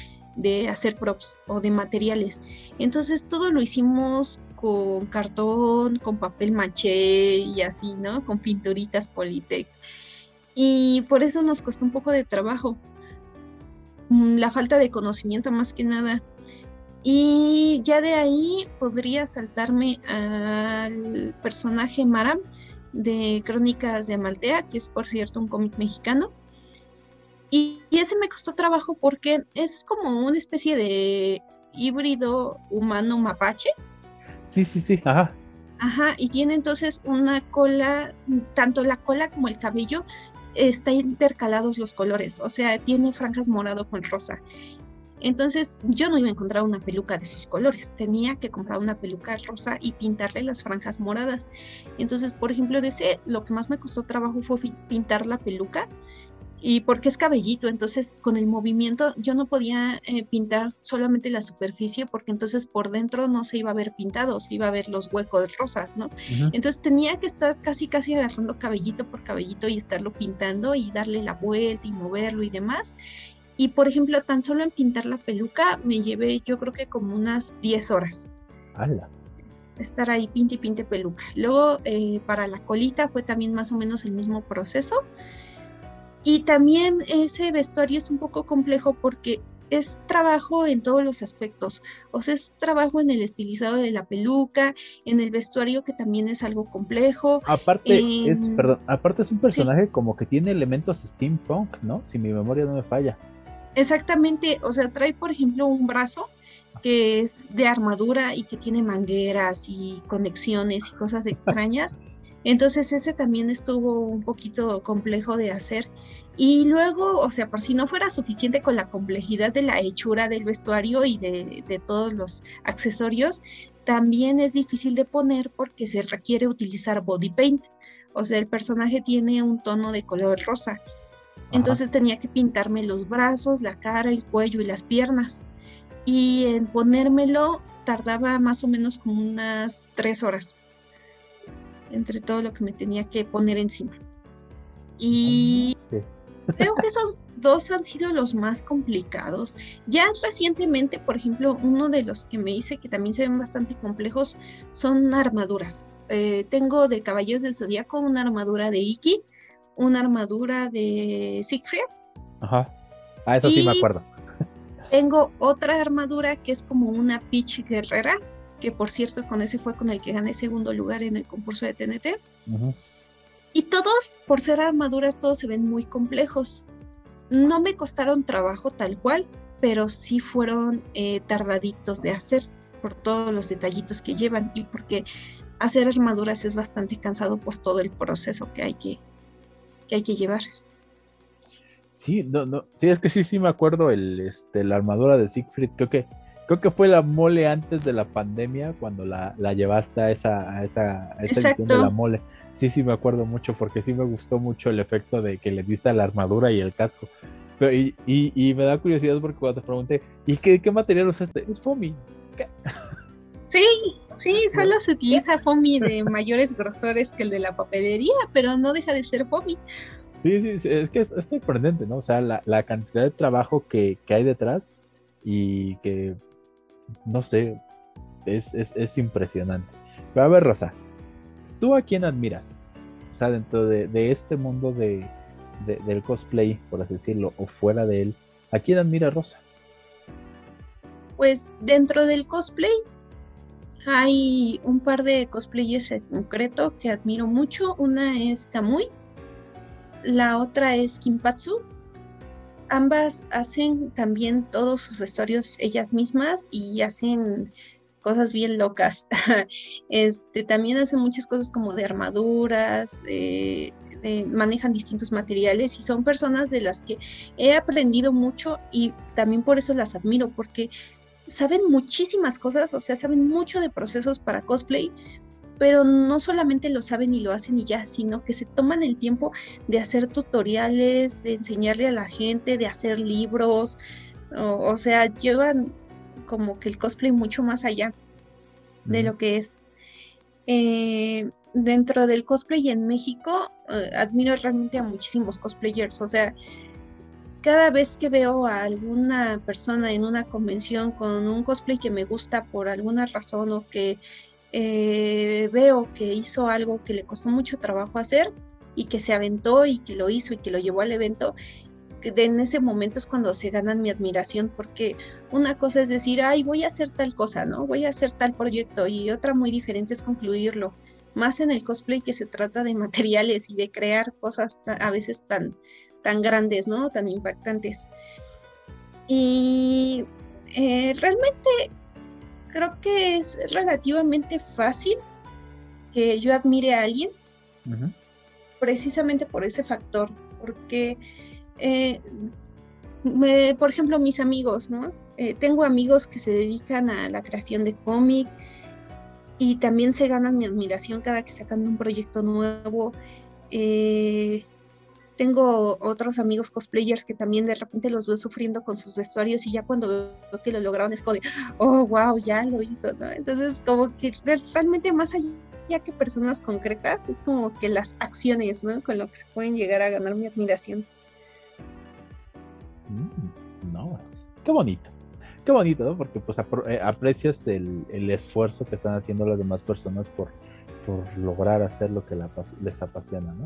hacer props o de materiales. Entonces todo lo hicimos con cartón, con papel maché y así, ¿no? Con pinturitas Politec. Y por eso nos costó un poco de trabajo. Mm, la falta de conocimiento más que nada. Y ya de ahí podría saltarme al personaje Maram, de Crónicas de Amaltea, que es por cierto un cómic mexicano. Y, ese me costó trabajo porque es como una especie de híbrido humano mapache. Sí, sí, sí, ajá. Ajá, y tiene entonces una cola, tanto la cola como el cabello está intercalados los colores, o sea, tiene franjas morado con rosa. Entonces yo no iba a encontrar una peluca de esos colores, tenía que comprar una peluca rosa y pintarle las franjas moradas. Entonces, por ejemplo, de ese, lo que más me costó trabajo fue pintar la peluca y porque es cabellito, entonces con el movimiento yo no podía eh, pintar solamente la superficie porque entonces por dentro no se iba a ver pintado, se iba a ver los huecos rosas, ¿no? Entonces tenía que estar casi casi agarrando cabellito por cabellito y estarlo pintando y darle la vuelta y moverlo y demás. Y por ejemplo, tan solo en pintar la peluca me llevé yo creo que como unas 10 horas. ¡Hala! Estar ahí pinte y pinte peluca. Luego eh, para la colita fue también más o menos el mismo proceso. Y también ese vestuario es un poco complejo porque es trabajo en todos los aspectos. O sea, es trabajo en el estilizado de la peluca, en el vestuario que también es algo complejo. Aparte, es, perdón, aparte es un personaje como que tiene elementos steampunk, ¿no? Si mi memoria no me falla. Exactamente, o sea, trae por ejemplo un brazo que es de armadura y que tiene mangueras y conexiones y cosas extrañas. Entonces ese también estuvo un poquito complejo de hacer. Y luego, o sea, por si no fuera suficiente con la complejidad de la hechura del vestuario y de, de todos los accesorios, también es difícil de poner porque se requiere utilizar body paint. O sea, el personaje tiene un tono de color rosa. Entonces tenía que pintarme los brazos, la cara, el cuello y las piernas. Y en ponérmelo tardaba más o menos como unas tres horas entre todo lo que me tenía que poner encima. Y creo que esos dos han sido los más complicados. Ya recientemente, por ejemplo, uno de los que me hice que también se ven bastante complejos son armaduras. Eh, tengo de Caballeros del Zodíaco una armadura de Iki una armadura de Siegfried. Ajá. Ah, eso sí me acuerdo. Tengo otra armadura que es como una Peach Guerrera, que por cierto con ese fue con el que gané segundo lugar en el concurso de TNT. Y todos, por ser armaduras, todos se ven muy complejos. No me costaron trabajo tal cual, pero sí fueron eh, tardaditos de hacer por todos los detallitos que llevan y porque hacer armaduras es bastante cansado por todo el proceso que hay que, que hay que llevar. Sí, no, no, sí, es que sí, sí me acuerdo el, este, la armadura de Siegfried, creo que, creo que fue la mole antes de la pandemia cuando la, la llevaste a esa, a esa, a esa edición de la mole. Sí, sí me acuerdo mucho porque sí me gustó mucho el efecto de que le diste a la armadura y el casco. Pero, y, y, y, me da curiosidad porque cuando te pregunté, ¿y qué, qué material usaste? Es foamy. Sí, sí, solo se utiliza foamy de mayores grosores que el de la papelería, pero no deja de ser foamy. Sí, sí, es que es, sorprendente, ¿no? O sea, la, cantidad de trabajo que, hay detrás y que, no sé, es, impresionante. Pero a ver, Rosa, ¿tú a quién admiras? O sea, dentro de, este mundo de, del cosplay, por así decirlo, o fuera de él, ¿a quién admira Rosa? Pues dentro del cosplay hay un par de cosplayers en concreto que admiro mucho. Una es Kamui, la otra es Kimpatsu. Ambas hacen también todos sus vestuarios ellas mismas y hacen cosas bien locas. este, también hacen muchas cosas como de armaduras, manejan distintos materiales y son personas de las que he aprendido mucho y también por eso las admiro, porque saben muchísimas cosas, o sea, saben mucho de procesos para cosplay, pero no solamente lo saben y lo hacen y ya, sino que se toman el tiempo de hacer tutoriales, de enseñarle a la gente, de hacer libros, o, sea, llevan como que el cosplay mucho más allá de lo que es. Eh, dentro del cosplay en México, eh, admiro realmente a muchísimos cosplayers, o sea, cada vez que veo a alguna persona en una convención con un cosplay que me gusta por alguna razón o que eh, veo que hizo algo que le costó mucho trabajo hacer y que se aventó y que lo hizo y que lo llevó al evento, en ese momento es cuando se ganan mi admiración, porque una cosa es decir, ay, voy a hacer tal cosa, ¿no? Voy a hacer tal proyecto y otra muy diferente es concluirlo. Más en el cosplay que se trata de materiales y de crear cosas a veces tan, tan grandes, ¿no? Tan impactantes. Y eh, realmente creo que es relativamente fácil que yo admire a alguien, precisamente por ese factor, porque, eh, por ejemplo, mis amigos, ¿no? Eh, tengo amigos que se dedican a la creación de cómic y también se ganan mi admiración cada que sacan un proyecto nuevo. Eh, tengo otros amigos cosplayers que también de repente los veo sufriendo con sus vestuarios y ya cuando veo que lo lograron es como de, oh, wow, ya lo hizo, ¿no? Entonces, como que realmente más allá que personas concretas, es como que las acciones, ¿no? Con lo que se pueden llegar a ganar mi admiración. Mm, no, qué bonito. Qué bonito, ¿no? Porque pues eh, aprecias el, esfuerzo que están haciendo las demás personas por, por lograr hacer lo que les apasiona, ¿no?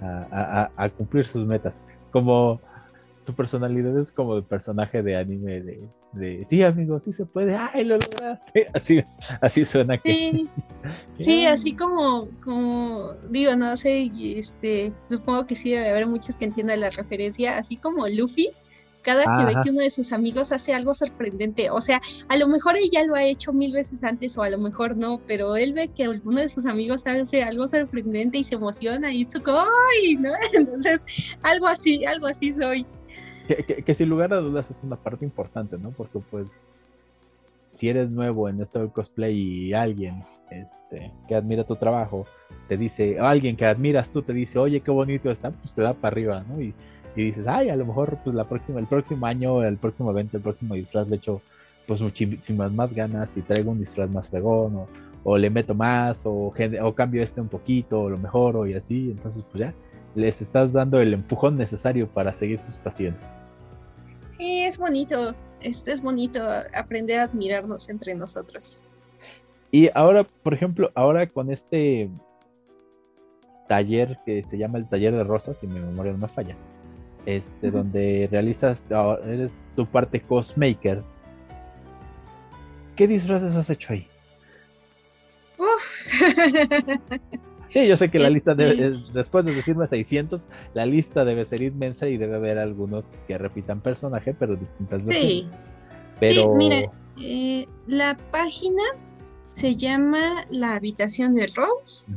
A, cumplir sus metas. Como tu personalidad es como el personaje de anime de, de sí, amigo, sí se puede, ¡ay, lo lograste! Así, así suena que. Sí, así como, como, digo, no sé, este, supongo que sí debe haber muchos que entiendan la referencia, así como Luffy cada que ve que uno de sus amigos hace algo sorprendente. O sea, a lo mejor ella lo ha hecho mil veces antes o a lo mejor no, pero él ve que uno de sus amigos hace algo sorprendente y se emociona y su ¡ay! ¿no? Entonces, algo así, algo así soy. Que, sin lugar a dudas es una parte importante, ¿no? Porque pues si eres nuevo en esto del cosplay y alguien este, que admira tu trabajo te dice, o alguien que admiras tú te dice, oye, qué bonito está, pues te da para arriba, ¿no? Y, y dices, ay, a lo mejor pues la próxima, el próximo año, el próximo evento, el próximo disfraz le echo pues muchísimas más ganas y traigo un disfraz más fregón o, le meto más o, o cambio este un poquito o lo mejoro y así, entonces pues ya les estás dando el empujón necesario para seguir sus pasiones. Sí, es bonito, este es bonito aprender a admirarnos entre nosotros. Y ahora, por ejemplo, ahora con este taller que se llama el taller de rosas, si mi memoria no me falla, este, donde realizas, ah, eres tu parte cosmaker. ¿Qué disfraces has hecho ahí? Sí, yo sé que la lista debe, después de decirme 600, la lista debe ser inmensa y debe haber algunos que repitan personaje, pero distintas Sí. Pero... mira, eh, la página se llama La Habitación de Rose.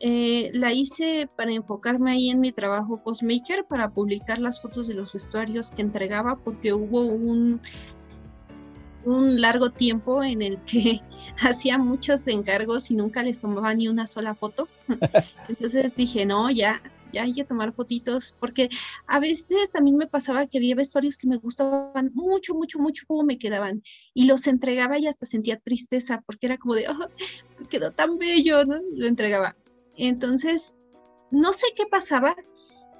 Eh, la hice para enfocarme ahí en mi trabajo Cosmaker, para publicar las fotos de los vestuarios que entregaba, porque hubo un, un largo tiempo en el que hacía muchos encargos y nunca les tomaba ni una sola foto. Entonces dije, no, ya, ya hay que tomar fotitos, porque a veces también me pasaba que había vestuarios que me gustaban mucho, mucho, mucho cómo me quedaban y los entregaba y hasta sentía tristeza porque era como de, oh, quedó tan bello, ¿no? Lo entregaba. Entonces, no sé qué pasaba,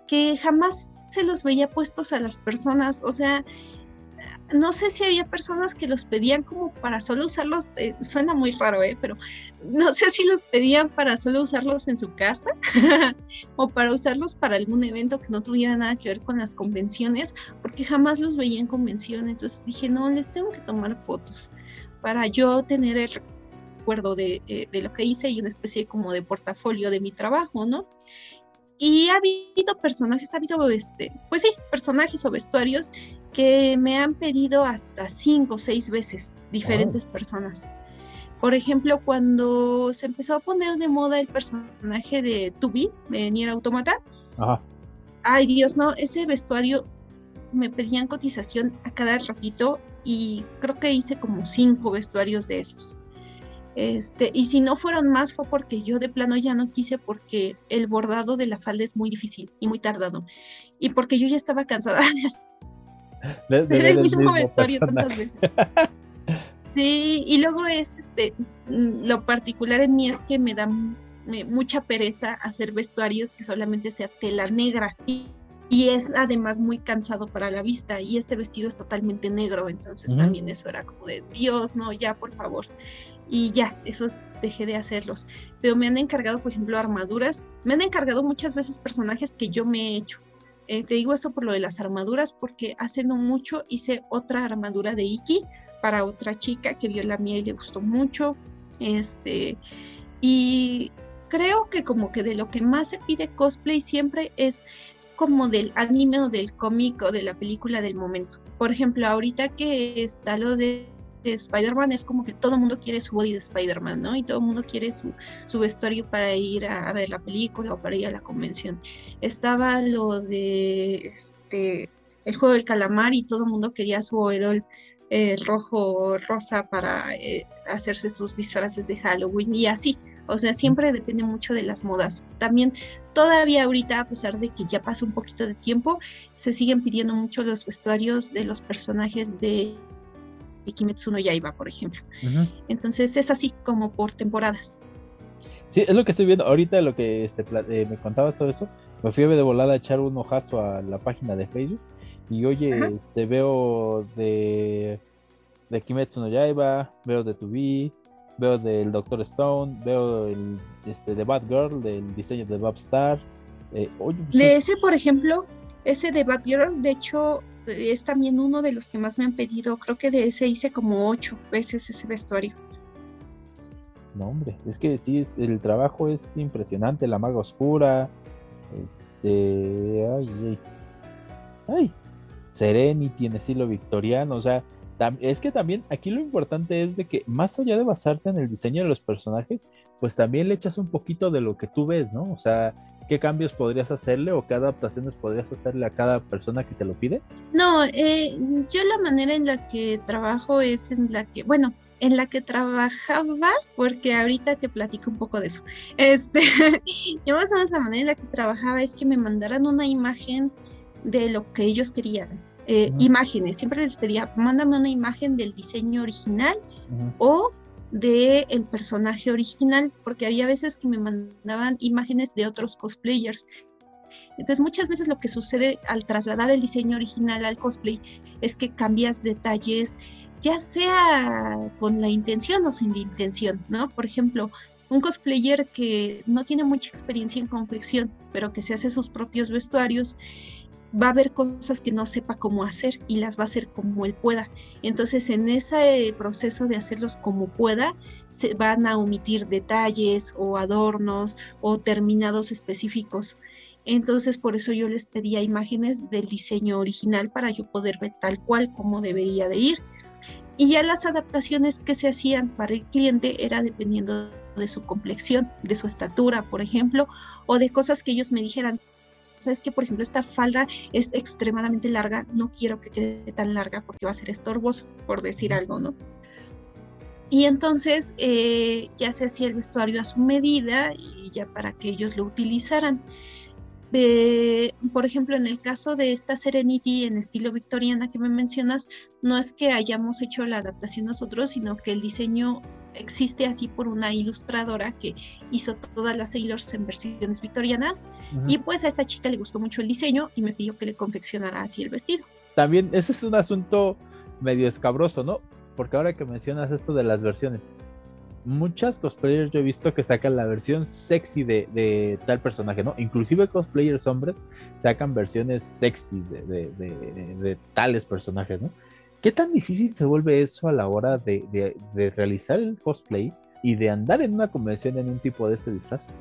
que jamás se los veía puestos a las personas. O sea, no sé si había personas que los pedían como para solo usarlos, eh, suena muy raro, ¿eh? pero no sé si los pedían para solo usarlos en su casa o para usarlos para algún evento que no tuviera nada que ver con las convenciones, porque jamás los veía en convención. Entonces dije, no, les tengo que tomar fotos para yo tener el recuerdo de, eh, de lo que hice y una especie como de portafolio de mi trabajo, ¿no? Y ha habido personajes, ha habido, este, pues sí, personajes o vestuarios que me han pedido hasta cinco o seis veces diferentes personas. Por ejemplo, cuando se empezó a poner de moda el personaje de Tubi, de Nier Automata, ay Dios, no, ese vestuario me pedían cotización a cada ratito y creo que hice como cinco vestuarios de esos. Este, y si no fueron más fue porque yo de plano ya no quise porque el bordado de la falda es muy difícil y muy tardado. Y porque yo ya estaba cansada de hacer el mismo, vestuario tantas veces. Sí, y luego es este lo particular en mí es que me da mucha pereza hacer vestuarios que solamente sea tela negra. Y, es además muy cansado para la vista y este vestido es totalmente negro, entonces también eso era como de Dios, no, ya por favor y ya, eso dejé de hacerlos. Pero me han encargado, por ejemplo, armaduras. Me han encargado muchas veces personajes que yo me he hecho. Eh, te digo esto por lo de las armaduras, porque hace no mucho hice otra armadura de Iki para otra chica que vio la mía y le gustó mucho. Este, y creo que como que de lo que más se pide cosplay siempre es como del anime o del cómic o de la película del momento. Por ejemplo, ahorita que está lo de Spider-Man es como que todo el mundo quiere su body de Spider-Man, ¿no? Y todo el mundo quiere su, su vestuario para ir a, ver la película o para ir a la convención. Estaba lo de este, el juego del calamar y todo el mundo quería su overall eh, rojo rosa para eh, hacerse sus disfraces de Halloween y así. O sea, siempre depende mucho de las modas. También todavía ahorita, a pesar de que ya pasa un poquito de tiempo, se siguen pidiendo mucho los vestuarios de los personajes de Kimetsu no Yaiba, por ejemplo. Entonces es así como por temporadas. Sí, es lo que estoy viendo. Ahorita lo que este, eh, me contabas todo eso, me fui de volada a echar un ojazo a la página de Facebook y oye, este, veo de, de Kimetsu no Yaiba, veo de Tubi, veo del Doctor Stone, veo el, este, de Batgirl, del diseño de Bob Star. Eh, pues de ese, por ejemplo, ese de Batgirl, de hecho, es también uno de los que más me han pedido. Creo que de ese hice como ocho veces ese vestuario. No, hombre, es que sí, es, el trabajo es impresionante. La maga oscura, este. Ay, ay. Ay. Serenity en estilo victoriano, o sea, es que también aquí lo importante es de que más allá de basarte en el diseño de los personajes, pues también le echas un poquito de lo que tú ves, ¿no? O sea, ¿qué cambios podrías hacerle o qué adaptaciones podrías hacerle a cada persona que te lo pide? No, eh, yo la manera en la que trabajo es en la que, bueno, en la que trabajaba, porque ahorita te platico un poco de eso. Este, yo más o menos la manera en la que trabajaba es que me mandaran una imagen de lo que ellos querían eh, imágenes. Siempre les pedía, mándame una imagen del diseño original o del el personaje original, porque había veces que me mandaban imágenes de otros cosplayers. Entonces muchas veces lo que sucede al trasladar el diseño original al cosplay es que cambias detalles, ya sea con la intención o sin la intención, ¿no? Por ejemplo, un cosplayer que no tiene mucha experiencia en confección, pero que se hace sus propios vestuarios, va a haber cosas que no sepa cómo hacer y las va a hacer como él pueda. Entonces, en ese proceso de hacerlos como pueda, se van a omitir detalles o adornos o terminados específicos. Entonces, por eso yo les pedía imágenes del diseño original para yo poder ver tal cual como debería de ir. Y ya las adaptaciones que se hacían para el cliente era dependiendo de su complexión, de su estatura, por ejemplo, o de cosas que ellos me dijeran, sabes que, por ejemplo, esta falda es extremadamente larga, no quiero que quede tan larga porque va a ser estorboso, por decir algo, ¿no? Y entonces eh, ya se hacía el vestuario a su medida y ya para que ellos lo utilizaran. Eh, por ejemplo, en el caso de esta Serenity en estilo victoriana que me mencionas, no es que hayamos hecho la adaptación nosotros, sino que el diseño existe así por una ilustradora que hizo todas las Sailors en versiones victorianas y pues a esta chica le gustó mucho el diseño y me pidió que le confeccionara así el vestido. También ese es un asunto medio escabroso, ¿no? Porque ahora que mencionas esto de las versiones, muchas cosplayers yo he visto que sacan la versión sexy de, tal personaje, ¿no? Inclusive cosplayers hombres sacan versiones sexy de, de, tales personajes, ¿no? ¿Qué tan difícil se vuelve eso a la hora de, realizar el cosplay y de andar en una convención en un tipo de este disfraz?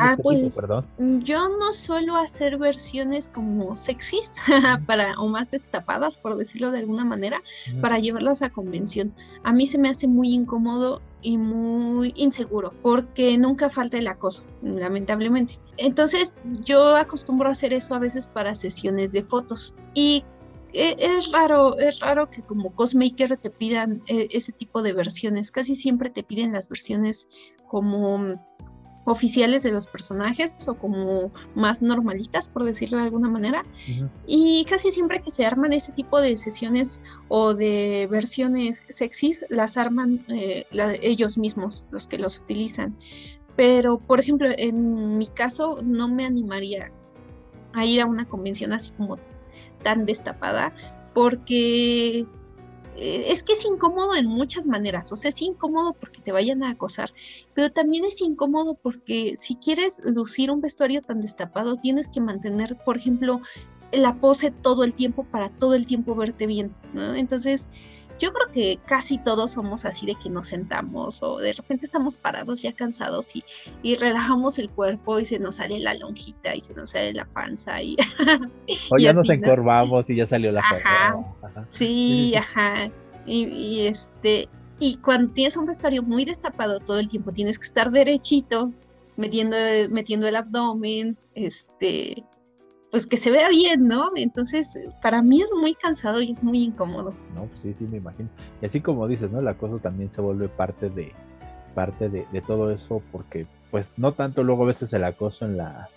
Ah, pues, perdón. Yo no suelo hacer versiones como sexys para, o más destapadas, por decirlo de alguna manera, para llevarlas a convención. A mí se me hace muy incómodo y muy inseguro, porque nunca falta el acoso, lamentablemente. Entonces, yo acostumbro a hacer eso a veces para sesiones de fotos. Y e, es raro, es raro que como cosmaker te pidan eh, ese tipo de versiones. Casi siempre te piden las versiones como oficiales de los personajes o como más normalitas, por decirlo de alguna manera. Y casi siempre que se arman ese tipo de sesiones o de versiones sexys, las arman eh, ellos mismos, los que los utilizan. Pero, por ejemplo, en mi caso, no me animaría a ir a una convención así como tan destapada, porque es que es incómodo en muchas maneras, o sea, es incómodo porque te vayan a acosar, pero también es incómodo porque si quieres lucir un vestuario tan destapado, tienes que mantener, por ejemplo, la pose todo el tiempo para todo el tiempo verte bien, ¿no? Entonces, yo creo que casi todos somos así de que nos sentamos o de repente estamos parados ya cansados y, y relajamos el cuerpo y se nos sale la lonjita y se nos sale la panza y... o ya nos encorvamos y ya salió la ajá, Sí, ajá. Y, y, este, y cuando tienes un vestuario muy destapado todo el tiempo, tienes que estar derechito, metiendo, metiendo el abdomen, este, pues que se vea bien, ¿no? Entonces, para mí es muy cansado y es muy incómodo. No, pues sí, sí, me imagino. Y así como dices, ¿no? El acoso también se vuelve parte de parte de, todo eso porque pues no tanto luego a veces el acoso en la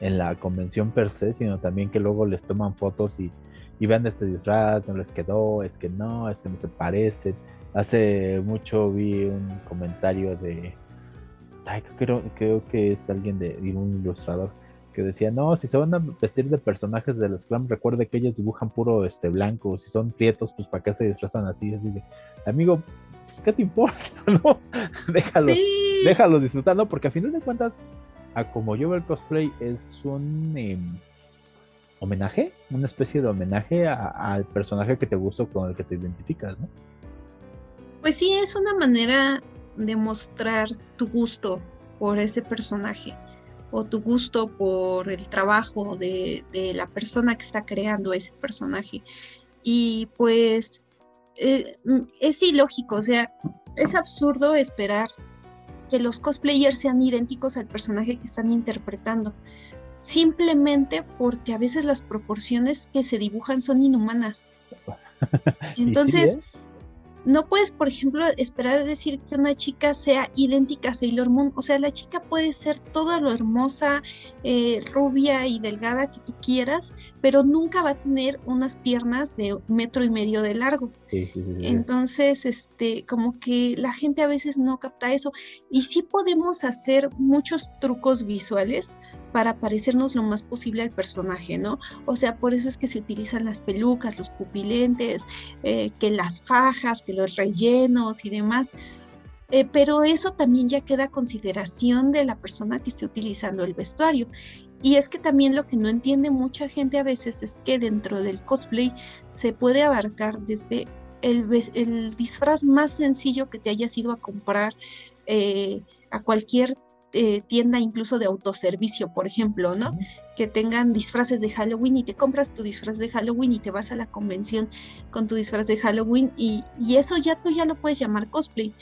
en la convención per se, sino también que luego les toman fotos y, y vean este disfraz, no les quedó, es que no, es que no se parecen. Hace mucho vi un comentario de, ay, creo, creo que es alguien de, de un ilustrador que decía, no, si se van a vestir de personajes del slam, recuerde que ellos dibujan puro este blanco, si son prietos, pues para qué se disfrazan así, así de, amigo, pues, ¿qué te importa? ¿No? déjalos, déjalos disfrutar, ¿no? Porque a final de cuentas, a como yo veo el cosplay, es un em, homenaje, una especie de homenaje al personaje que te gusta con el que te identificas, ¿no? Pues sí, es una manera de mostrar tu gusto por ese personaje o tu gusto por el trabajo de, la persona que está creando ese personaje. Y pues eh, mm, es ilógico, o sea, es absurdo esperar que los cosplayers sean idénticos al personaje que están interpretando, simplemente porque a veces las proporciones que se dibujan son inhumanas. Entonces, ¿eh? No puedes, por ejemplo, esperar a decir que una chica sea idéntica a Sailor Moon. O sea, la chica puede ser toda lo hermosa, eh, rubia y delgada que tú quieras, pero nunca va a tener unas piernas de metro y medio de largo. Entonces, este, como que la gente a veces no capta eso. Y sí podemos hacer muchos trucos visuales para parecernos lo más posible al personaje, ¿no? O sea, por eso es que se utilizan las pelucas, los pupilentes, eh, que las fajas, que los rellenos y demás. Eh, pero eso también ya queda consideración de la persona que esté utilizando el vestuario. Y es que también lo que no entiende mucha gente a veces es que dentro del cosplay se puede abarcar desde el, disfraz más sencillo que te hayas ido a comprar eh, a cualquier eh, tienda incluso de autoservicio, por ejemplo, ¿no? Que tengan disfraces de Halloween y te compras tu disfraz de Halloween y te vas a la convención con tu disfraz de Halloween y, eso ya tú ya lo puedes llamar cosplay.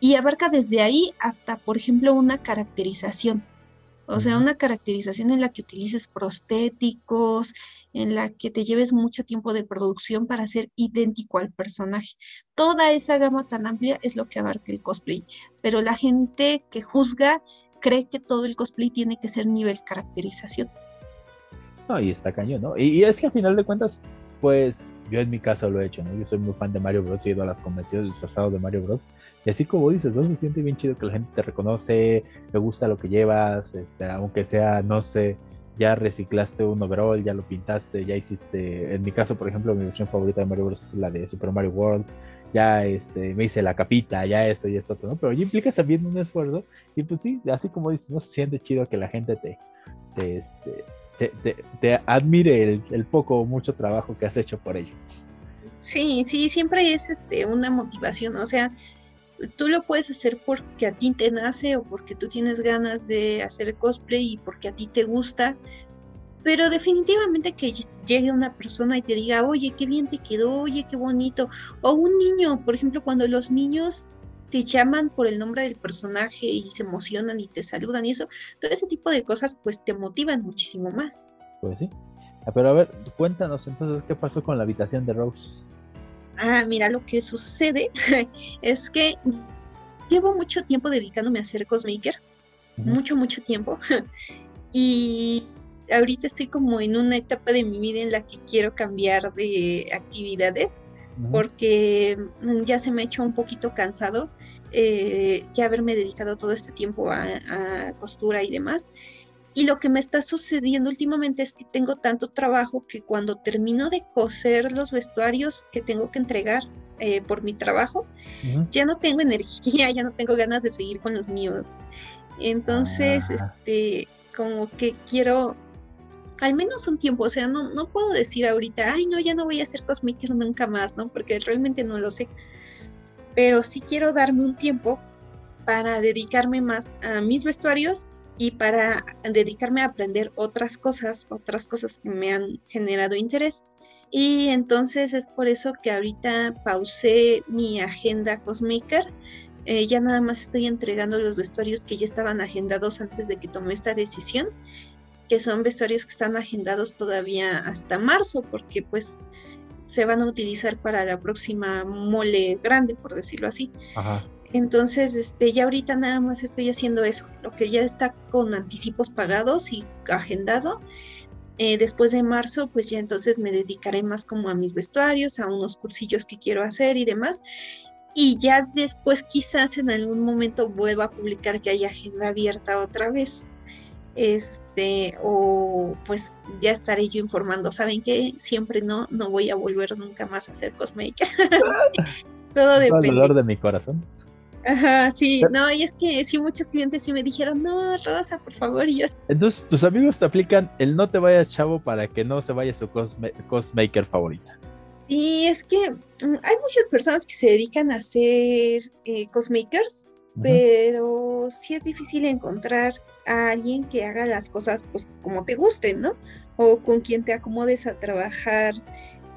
Y abarca desde ahí hasta, por ejemplo, una caracterización. O sea, una caracterización en la que utilices prostéticos, en la que te lleves mucho tiempo de producción para ser idéntico al personaje. Toda esa gama tan amplia es lo que abarca el cosplay, pero la gente que juzga cree que todo el cosplay tiene que ser nivel caracterización. No, y está cañón, ¿no? Y, es que al final de cuentas, pues yo en mi caso lo he hecho, ¿no? Yo soy muy fan de Mario Bros. He ido a las convenciones disfrazados de Mario Bros. Y así como dices, ¿no? Se siente bien chido que la gente te reconoce, le gusta lo que llevas, este, aunque sea, no sé, ya reciclaste un overall, ya lo pintaste, ya hiciste, en mi caso, por ejemplo, mi versión favorita de Mario Bros. es la de Super Mario World, ya este, me hice la capita, ya esto y esto, ¿no? Pero ya implica también un esfuerzo y pues sí, así como dices, no se siente chido que la gente te, te, este, te, admire el, el, poco o mucho trabajo que has hecho por ello. Sí, sí, siempre es este, una motivación, o sea, tú lo puedes hacer porque a ti te nace o porque tú tienes ganas de hacer cosplay y porque a ti te gusta, pero definitivamente que llegue una persona y te diga, oye, qué bien te quedó, oye, qué bonito, o un niño, por ejemplo, cuando los niños te llaman por el nombre del personaje y se emocionan y te saludan y eso, todo ese tipo de cosas pues te motivan muchísimo más. Pues sí. Ah, pero a ver, cuéntanos entonces qué pasó con la habitación de Rose. Ah, mira, lo que sucede es que llevo mucho tiempo dedicándome a ser cosmaker, mucho, mucho tiempo. y ahorita estoy como en una etapa de mi vida en la que quiero cambiar de actividades porque mm, ya se me ha hecho un poquito cansado eh, ya haberme dedicado todo este tiempo a, a costura y demás. Y lo que me está sucediendo últimamente es que tengo tanto trabajo que cuando termino de coser los vestuarios que tengo que entregar eh, por mi trabajo, ya no tengo energía, ya no tengo ganas de seguir con los míos. Entonces, este, como que quiero al menos un tiempo, o sea, no, no puedo decir ahorita, ay, no, ya no voy a hacer cosmaker nunca más, ¿no? Porque realmente no lo sé. Pero sí quiero darme un tiempo para dedicarme más a mis vestuarios y para dedicarme a aprender otras cosas, otras cosas que me han generado interés. Y entonces es por eso que ahorita pausé mi agenda Cosmaker. Eh, ya nada más estoy entregando los vestuarios que ya estaban agendados antes de que tomé esta decisión, que son vestuarios que están agendados todavía hasta marzo, porque pues se van a utilizar para la próxima mole grande, por decirlo así. Ajá. Entonces, este, ya ahorita nada más estoy haciendo eso, lo que ya está con anticipos pagados y agendado. Eh, después de marzo, pues ya entonces me dedicaré más como a mis vestuarios, a unos cursillos que quiero hacer y demás. Y ya después quizás en algún momento vuelva a publicar que hay agenda abierta otra vez. Este, o pues ya estaré yo informando. Saben que siempre no, no voy a volver nunca más a hacer cosmaker. Todo depende. El dolor de mi corazón. Ajá, sí, no, y es que sí, muchos clientes sí me dijeron, no, Rosa, por favor, y yo... Entonces, tus amigos te aplican el no te vayas chavo para que no se vaya su cosmaker favorita. Sí, es que mm, hay muchas personas que se dedican a hacer eh, cosmakers, pero sí es difícil encontrar a alguien que haga las cosas pues como te gusten, ¿no? O con quien te acomodes a trabajar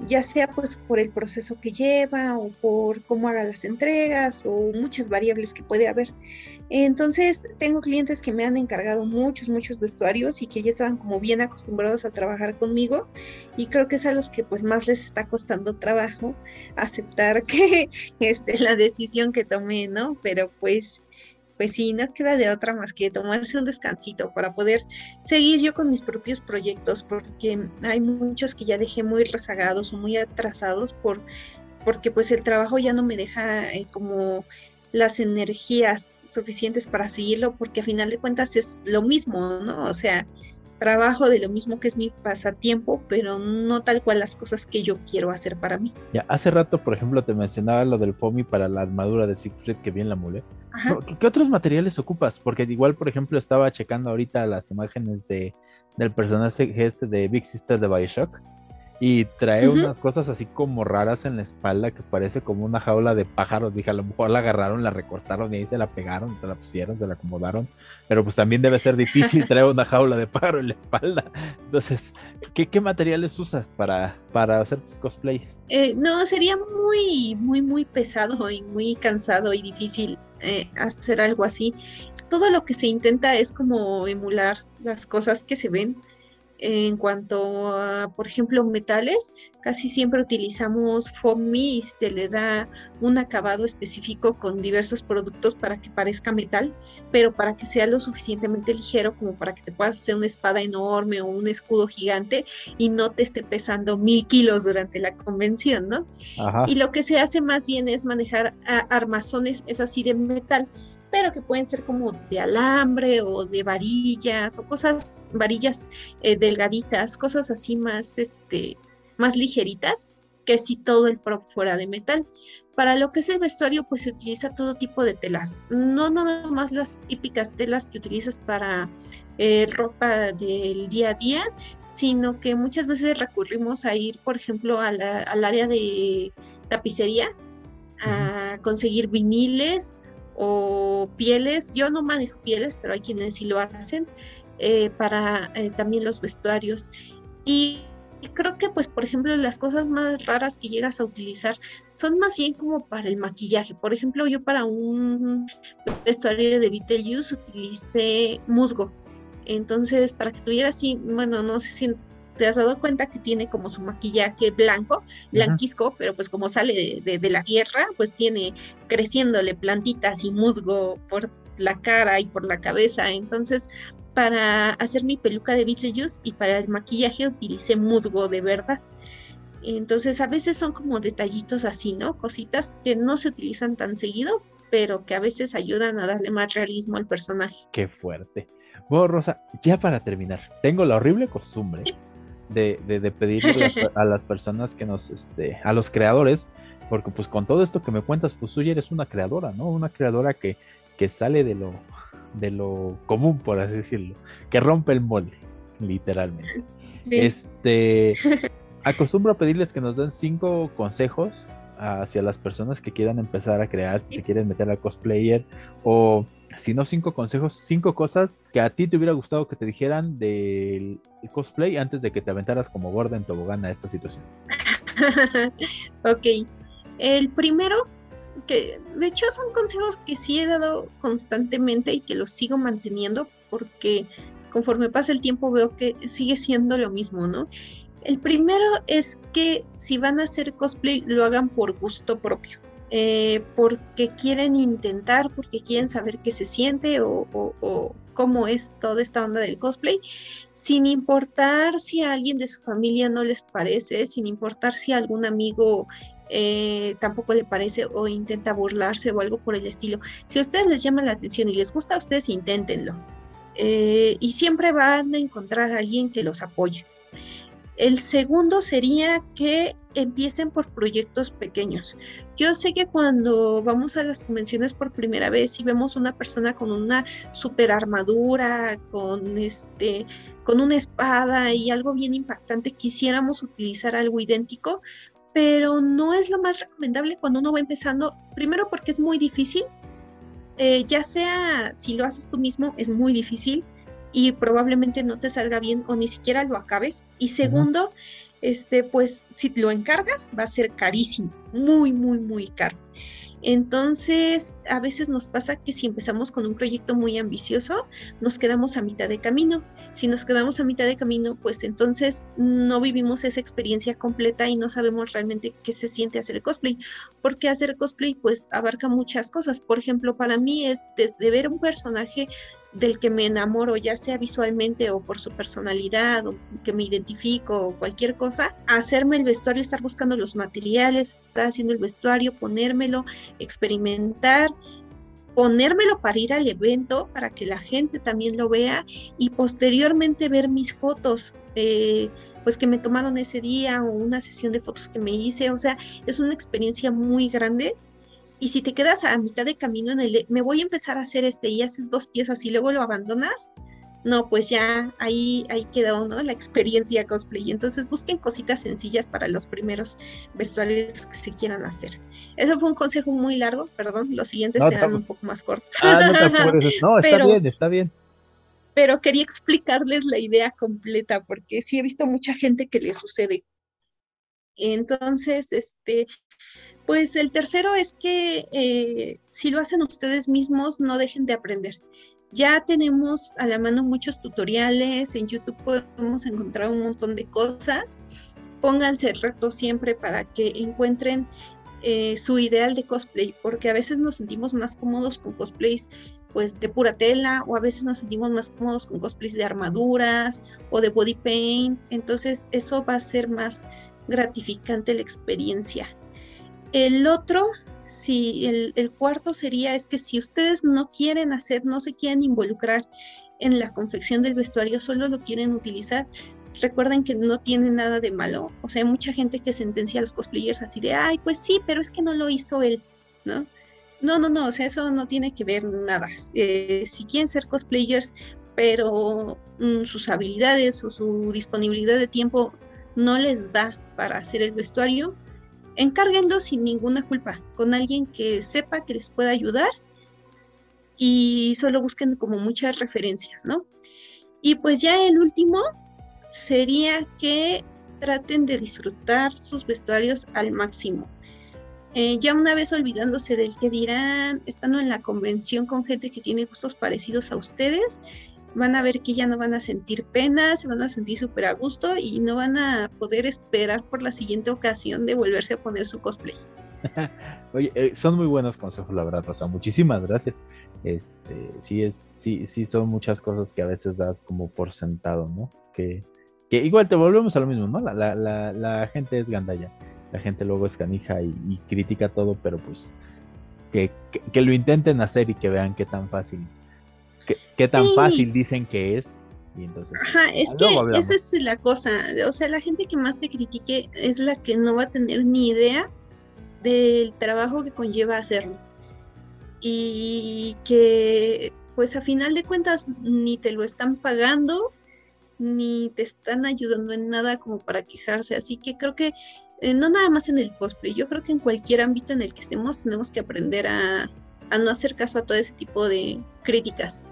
ya sea pues por el proceso que lleva o por cómo haga las entregas o muchas variables que puede haber. Entonces, tengo clientes que me han encargado muchos, muchos vestuarios y que ya estaban como bien acostumbrados a trabajar conmigo y creo que es a los que pues más les está costando trabajo aceptar que este, la decisión que tomé, ¿no? Pero pues pues sí, no queda de otra más que tomarse un descansito para poder seguir yo con mis propios proyectos, porque hay muchos que ya dejé muy rezagados o muy atrasados por, porque pues el trabajo ya no me deja eh, como las energías suficientes para seguirlo, porque a final de cuentas es lo mismo, ¿no? O sea, trabajo de lo mismo que es mi pasatiempo, pero no tal cual las cosas que yo quiero hacer para mí. Ya, hace rato, por ejemplo, te mencionaba lo del FOMI para la armadura de Siegfried, que bien la mole. ¿Qué, otros materiales ocupas? Porque igual, por ejemplo, estaba checando ahorita las imágenes de, del personaje este de Big Sister de Bioshock y trae unas cosas así como raras en la espalda que parece como una jaula de pájaros. Dije, a lo mejor la agarraron, la recortaron y ahí se la pegaron, se la pusieron, se la acomodaron. Pero pues también debe ser difícil traer una jaula de pájaro en la espalda. Entonces, ¿qué, qué materiales usas para, para hacer tus cosplays? Eh, no, sería muy, muy, muy pesado y muy cansado y difícil eh, hacer algo así. Todo lo que se intenta es como emular las cosas que se ven en cuanto a, por ejemplo, metales, casi siempre utilizamos foamy y se le da un acabado específico con diversos productos para que parezca metal, pero para que sea lo suficientemente ligero como para que te puedas hacer una espada enorme o un escudo gigante y no te esté pesando mil kilos durante la convención, ¿no? Y lo que se hace más bien es manejar armazones, es así de metal, pero que pueden ser como de alambre o de varillas o cosas, varillas eh, delgaditas, cosas así más, este, más ligeritas que si todo el prop fuera de metal. Para lo que es el vestuario, pues se utiliza todo tipo de telas, no nada más las típicas telas que utilizas para eh, ropa del día a día, sino que muchas veces recurrimos a ir, por ejemplo, al área de tapicería, a conseguir viniles o pieles. Yo no manejo pieles, pero hay quienes sí lo hacen eh, para eh, también los vestuarios. Y creo que, pues, por ejemplo, las cosas más raras que llegas a utilizar son más bien como para el maquillaje. Por ejemplo, yo para un vestuario de Beetlejuice utilicé musgo. Entonces, para que tuviera así, bueno, no sé si te has dado cuenta que tiene como su maquillaje blanco, blanquisco, pero pues como sale de, la tierra, pues tiene creciéndole plantitas y musgo por la cara y por la cabeza. Entonces, para hacer mi peluca de Beetlejuice y para el maquillaje utilicé musgo de verdad. Entonces, a veces son como detallitos así, ¿no? Cositas que no se utilizan tan seguido, pero que a veces ayudan a darle más realismo al personaje. Qué fuerte. Bueno, Rosa, ya para terminar, tengo la horrible costumbre de, de, pedirle a las personas que nos, este, a los creadores, porque pues con todo esto que me cuentas, pues tú ya eres una creadora, ¿no? Una creadora que, que sale de lo, de lo común, por así decirlo, que rompe el molde, literalmente. Este, acostumbro a pedirles que nos den cinco consejos hacia las personas que quieran empezar a crear, si se quieren meter al cosplayer o si no cinco consejos, cinco cosas que a ti te hubiera gustado que te dijeran del cosplay antes de que te aventaras como gorda en tobogán a esta situación. ok, el primero, que de hecho son consejos que sí he dado constantemente y que los sigo manteniendo porque conforme pasa el tiempo veo que sigue siendo lo mismo, ¿no? El primero es que si van a hacer cosplay lo hagan por gusto propio. Eh, porque quieren intentar, porque quieren saber qué se siente o, cómo es toda esta onda del cosplay, sin importar si a alguien de su familia no les parece, sin importar si a algún amigo eh, tampoco le parece o intenta burlarse o algo por el estilo. Si a ustedes les llama la atención y les gusta, ustedes inténtenlo. Eh, y siempre van a encontrar a alguien que los apoye. El segundo sería que empiecen por proyectos pequeños. Yo sé que cuando vamos a las convenciones por primera vez y vemos una persona con una super armadura, con este, con una espada y algo bien impactante, quisiéramos utilizar algo idéntico, pero no es lo más recomendable cuando uno va empezando, primero porque es muy difícil, eh, ya sea si lo haces tú mismo, es muy difícil y probablemente no te salga bien o ni siquiera lo acabes. Y segundo, este, pues si lo encargas va a ser carísimo, muy, muy, muy caro. Entonces, a veces nos pasa que si empezamos con un proyecto muy ambicioso, nos quedamos a mitad de camino. Si nos quedamos a mitad de camino, pues entonces no vivimos esa experiencia completa y no sabemos realmente qué se siente hacer cosplay, porque hacer cosplay pues abarca muchas cosas. Por ejemplo, para mí es desde ver un personaje del que me enamoro, ya sea visualmente o por su personalidad, o que me identifico o cualquier cosa, hacerme el vestuario, estar buscando los materiales, estar haciendo el vestuario, ponérmelo, experimentar, ponérmelo para ir al evento, para que la gente también lo vea y posteriormente ver mis fotos. Eh, pues que me tomaron ese día o una sesión de fotos que me hice, o sea, es una experiencia muy grande y si te quedas a mitad de camino en el me voy a empezar a hacer este y haces dos piezas y luego lo abandonas, no, pues ya ahí, ahí quedó, ¿no? La experiencia cosplay. Entonces busquen cositas sencillas para los primeros vestuarios que se quieran hacer. Ese fue un consejo muy largo, perdón, los siguientes serán un poco más cortos. Ah, no, no, está bien, está bien. Pero quería explicarles la idea completa, porque sí he visto mucha gente que le sucede. Entonces, este, pues el tercero es que eh, si lo hacen ustedes mismos, no dejen de aprender. Ya tenemos a la mano muchos tutoriales, en YouTube podemos encontrar un montón de cosas. Pónganse el reto siempre para que encuentren eh, su ideal de cosplay, porque a veces nos sentimos más cómodos con cosplays pues de pura tela o a veces nos sentimos más cómodos con cosplays de armaduras o de body paint, entonces eso va a ser más gratificante la experiencia. El otro si el, el, cuarto sería es que si ustedes no quieren hacer, no se quieren involucrar en la confección del vestuario, solo lo quieren utilizar, recuerden que no tiene nada de malo. O sea, hay mucha gente que sentencia a los cosplayers así de, ay, pues sí, pero es que no lo hizo él, ¿no? No, no, no, o sea, eso no tiene que ver nada. Eh, si quieren ser cosplayers, pero mm, sus habilidades o su disponibilidad de tiempo no les da para hacer el vestuario, encárguenlo sin ninguna culpa, con alguien que sepa que les pueda ayudar y solo busquen como muchas referencias, ¿no? Y pues ya el último sería que traten de disfrutar sus vestuarios al máximo. Eh, ya una vez olvidándose del que dirán, estando en la convención con gente que tiene gustos parecidos a ustedes, van a ver que ya no van a sentir pena, se van a sentir súper a gusto y no van a poder esperar por la siguiente ocasión de volverse a poner su cosplay. Oye, eh, son muy buenos consejos, la verdad, Rosa. Muchísimas gracias. Este, sí, es, sí, sí, son muchas cosas que a veces das como por sentado, ¿no? Que, que igual te volvemos a lo mismo, ¿no? La, la, la, gente es gandalla, la gente luego es canija y, critica todo, pero pues que, que, lo intenten hacer y que vean qué tan fácil, qué, tan fácil dicen que es. Y entonces, Ajá, es que esa es la cosa, o sea, la gente que más te critique es la que no va a tener ni idea del trabajo que conlleva hacerlo. Y que pues a final de cuentas ni te lo están pagando ni te están ayudando en nada como para quejarse. Así que creo que eh, no nada más en el cosplay, yo creo que en cualquier ámbito en el que estemos tenemos que aprender a, no hacer caso a todo ese tipo de críticas.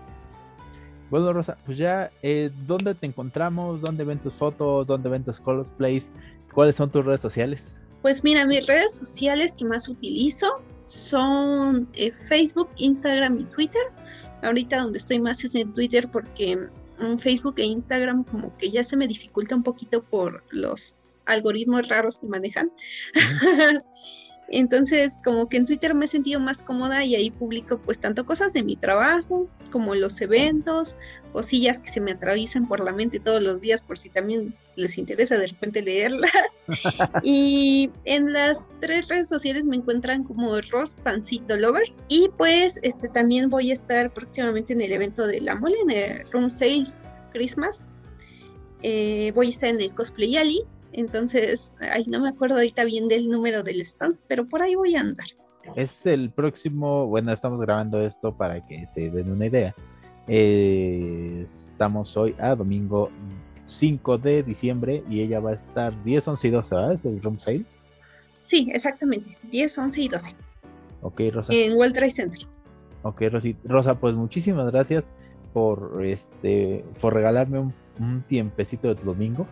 Bueno, Rosa, pues ya, eh, ¿dónde te encontramos? ¿Dónde ven tus fotos? ¿Dónde ven tus cosplays? ¿Cuáles son tus redes sociales? Pues mira, mis redes sociales que más utilizo son eh, Facebook, Instagram y Twitter. Ahorita donde estoy más es en Twitter porque Facebook e Instagram como que ya se me dificulta un poquito por los algoritmos raros que manejan. Entonces, como que en Twitter me he sentido más cómoda y ahí publico pues tanto cosas de mi trabajo como los eventos, cosillas que se me atraviesan por la mente todos los días por si también les interesa de repente leerlas. y en las tres redes sociales me encuentran como Ross Pancito Lover y pues este también voy a estar próximamente en el evento de la mole en el Room Sales Christmas. Eh, voy a estar en el Cosplay Ali entonces, ay, no me acuerdo ahorita bien del número del stand, pero por ahí voy a andar. Es el próximo, bueno, estamos grabando esto para que se den una idea. Eh, estamos hoy a domingo 5 de diciembre y ella va a estar 10, 11 y 12, ¿verdad? ¿Es el Room Sales? Sí, exactamente, 10, 11 y 12. Ok, Rosa. En World Trade Center. Ok, Rosa, pues muchísimas gracias por este por regalarme un, un tiempecito de tu domingo.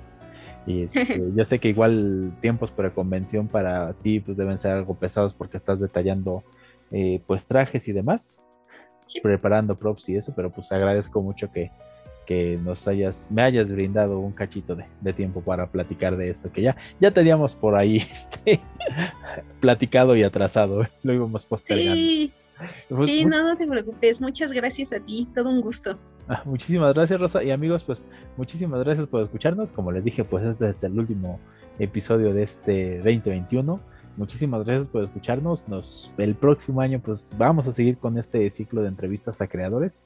Y este, yo sé que igual tiempos para convención para ti pues deben ser algo pesados porque estás detallando eh, pues trajes y demás, preparando props y eso, pero pues agradezco mucho que, que nos hayas, me hayas brindado un cachito de, tiempo para platicar de esto, que ya, ya teníamos por ahí este, platicado y atrasado, lo íbamos postergando. Sí, sí, no, no te preocupes, muchas gracias a ti, todo un gusto. Ah, muchísimas gracias, Rosa. Y amigos, pues muchísimas gracias por escucharnos. Como les dije, pues este es el último episodio de este 2021. Muchísimas gracias por escucharnos. Nos, el próximo año, pues vamos a seguir con este ciclo de entrevistas a creadores.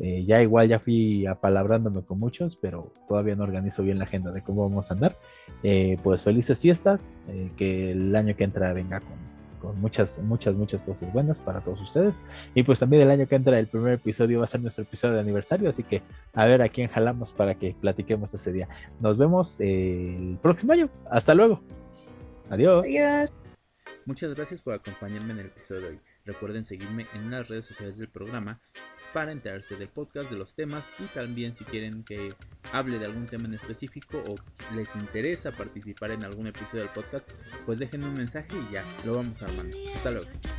Eh, ya igual ya fui apalabrándome con muchos, pero todavía no organizo bien la agenda de cómo vamos a andar. Eh, pues felices fiestas, eh, que el año que entra venga con con muchas, muchas, muchas cosas buenas para todos ustedes. Y pues también el año que entra el primer episodio va a ser nuestro episodio de aniversario, así que a ver a quién jalamos para que platiquemos ese día. Nos vemos el próximo año. Hasta luego. Adiós. Adiós. Muchas gracias por acompañarme en el episodio de hoy. Recuerden seguirme en las redes sociales del programa para enterarse del podcast, de los temas y también si quieren que hable de algún tema en específico o les interesa participar en algún episodio del podcast, pues déjenme un mensaje y ya lo vamos armando. Hasta luego.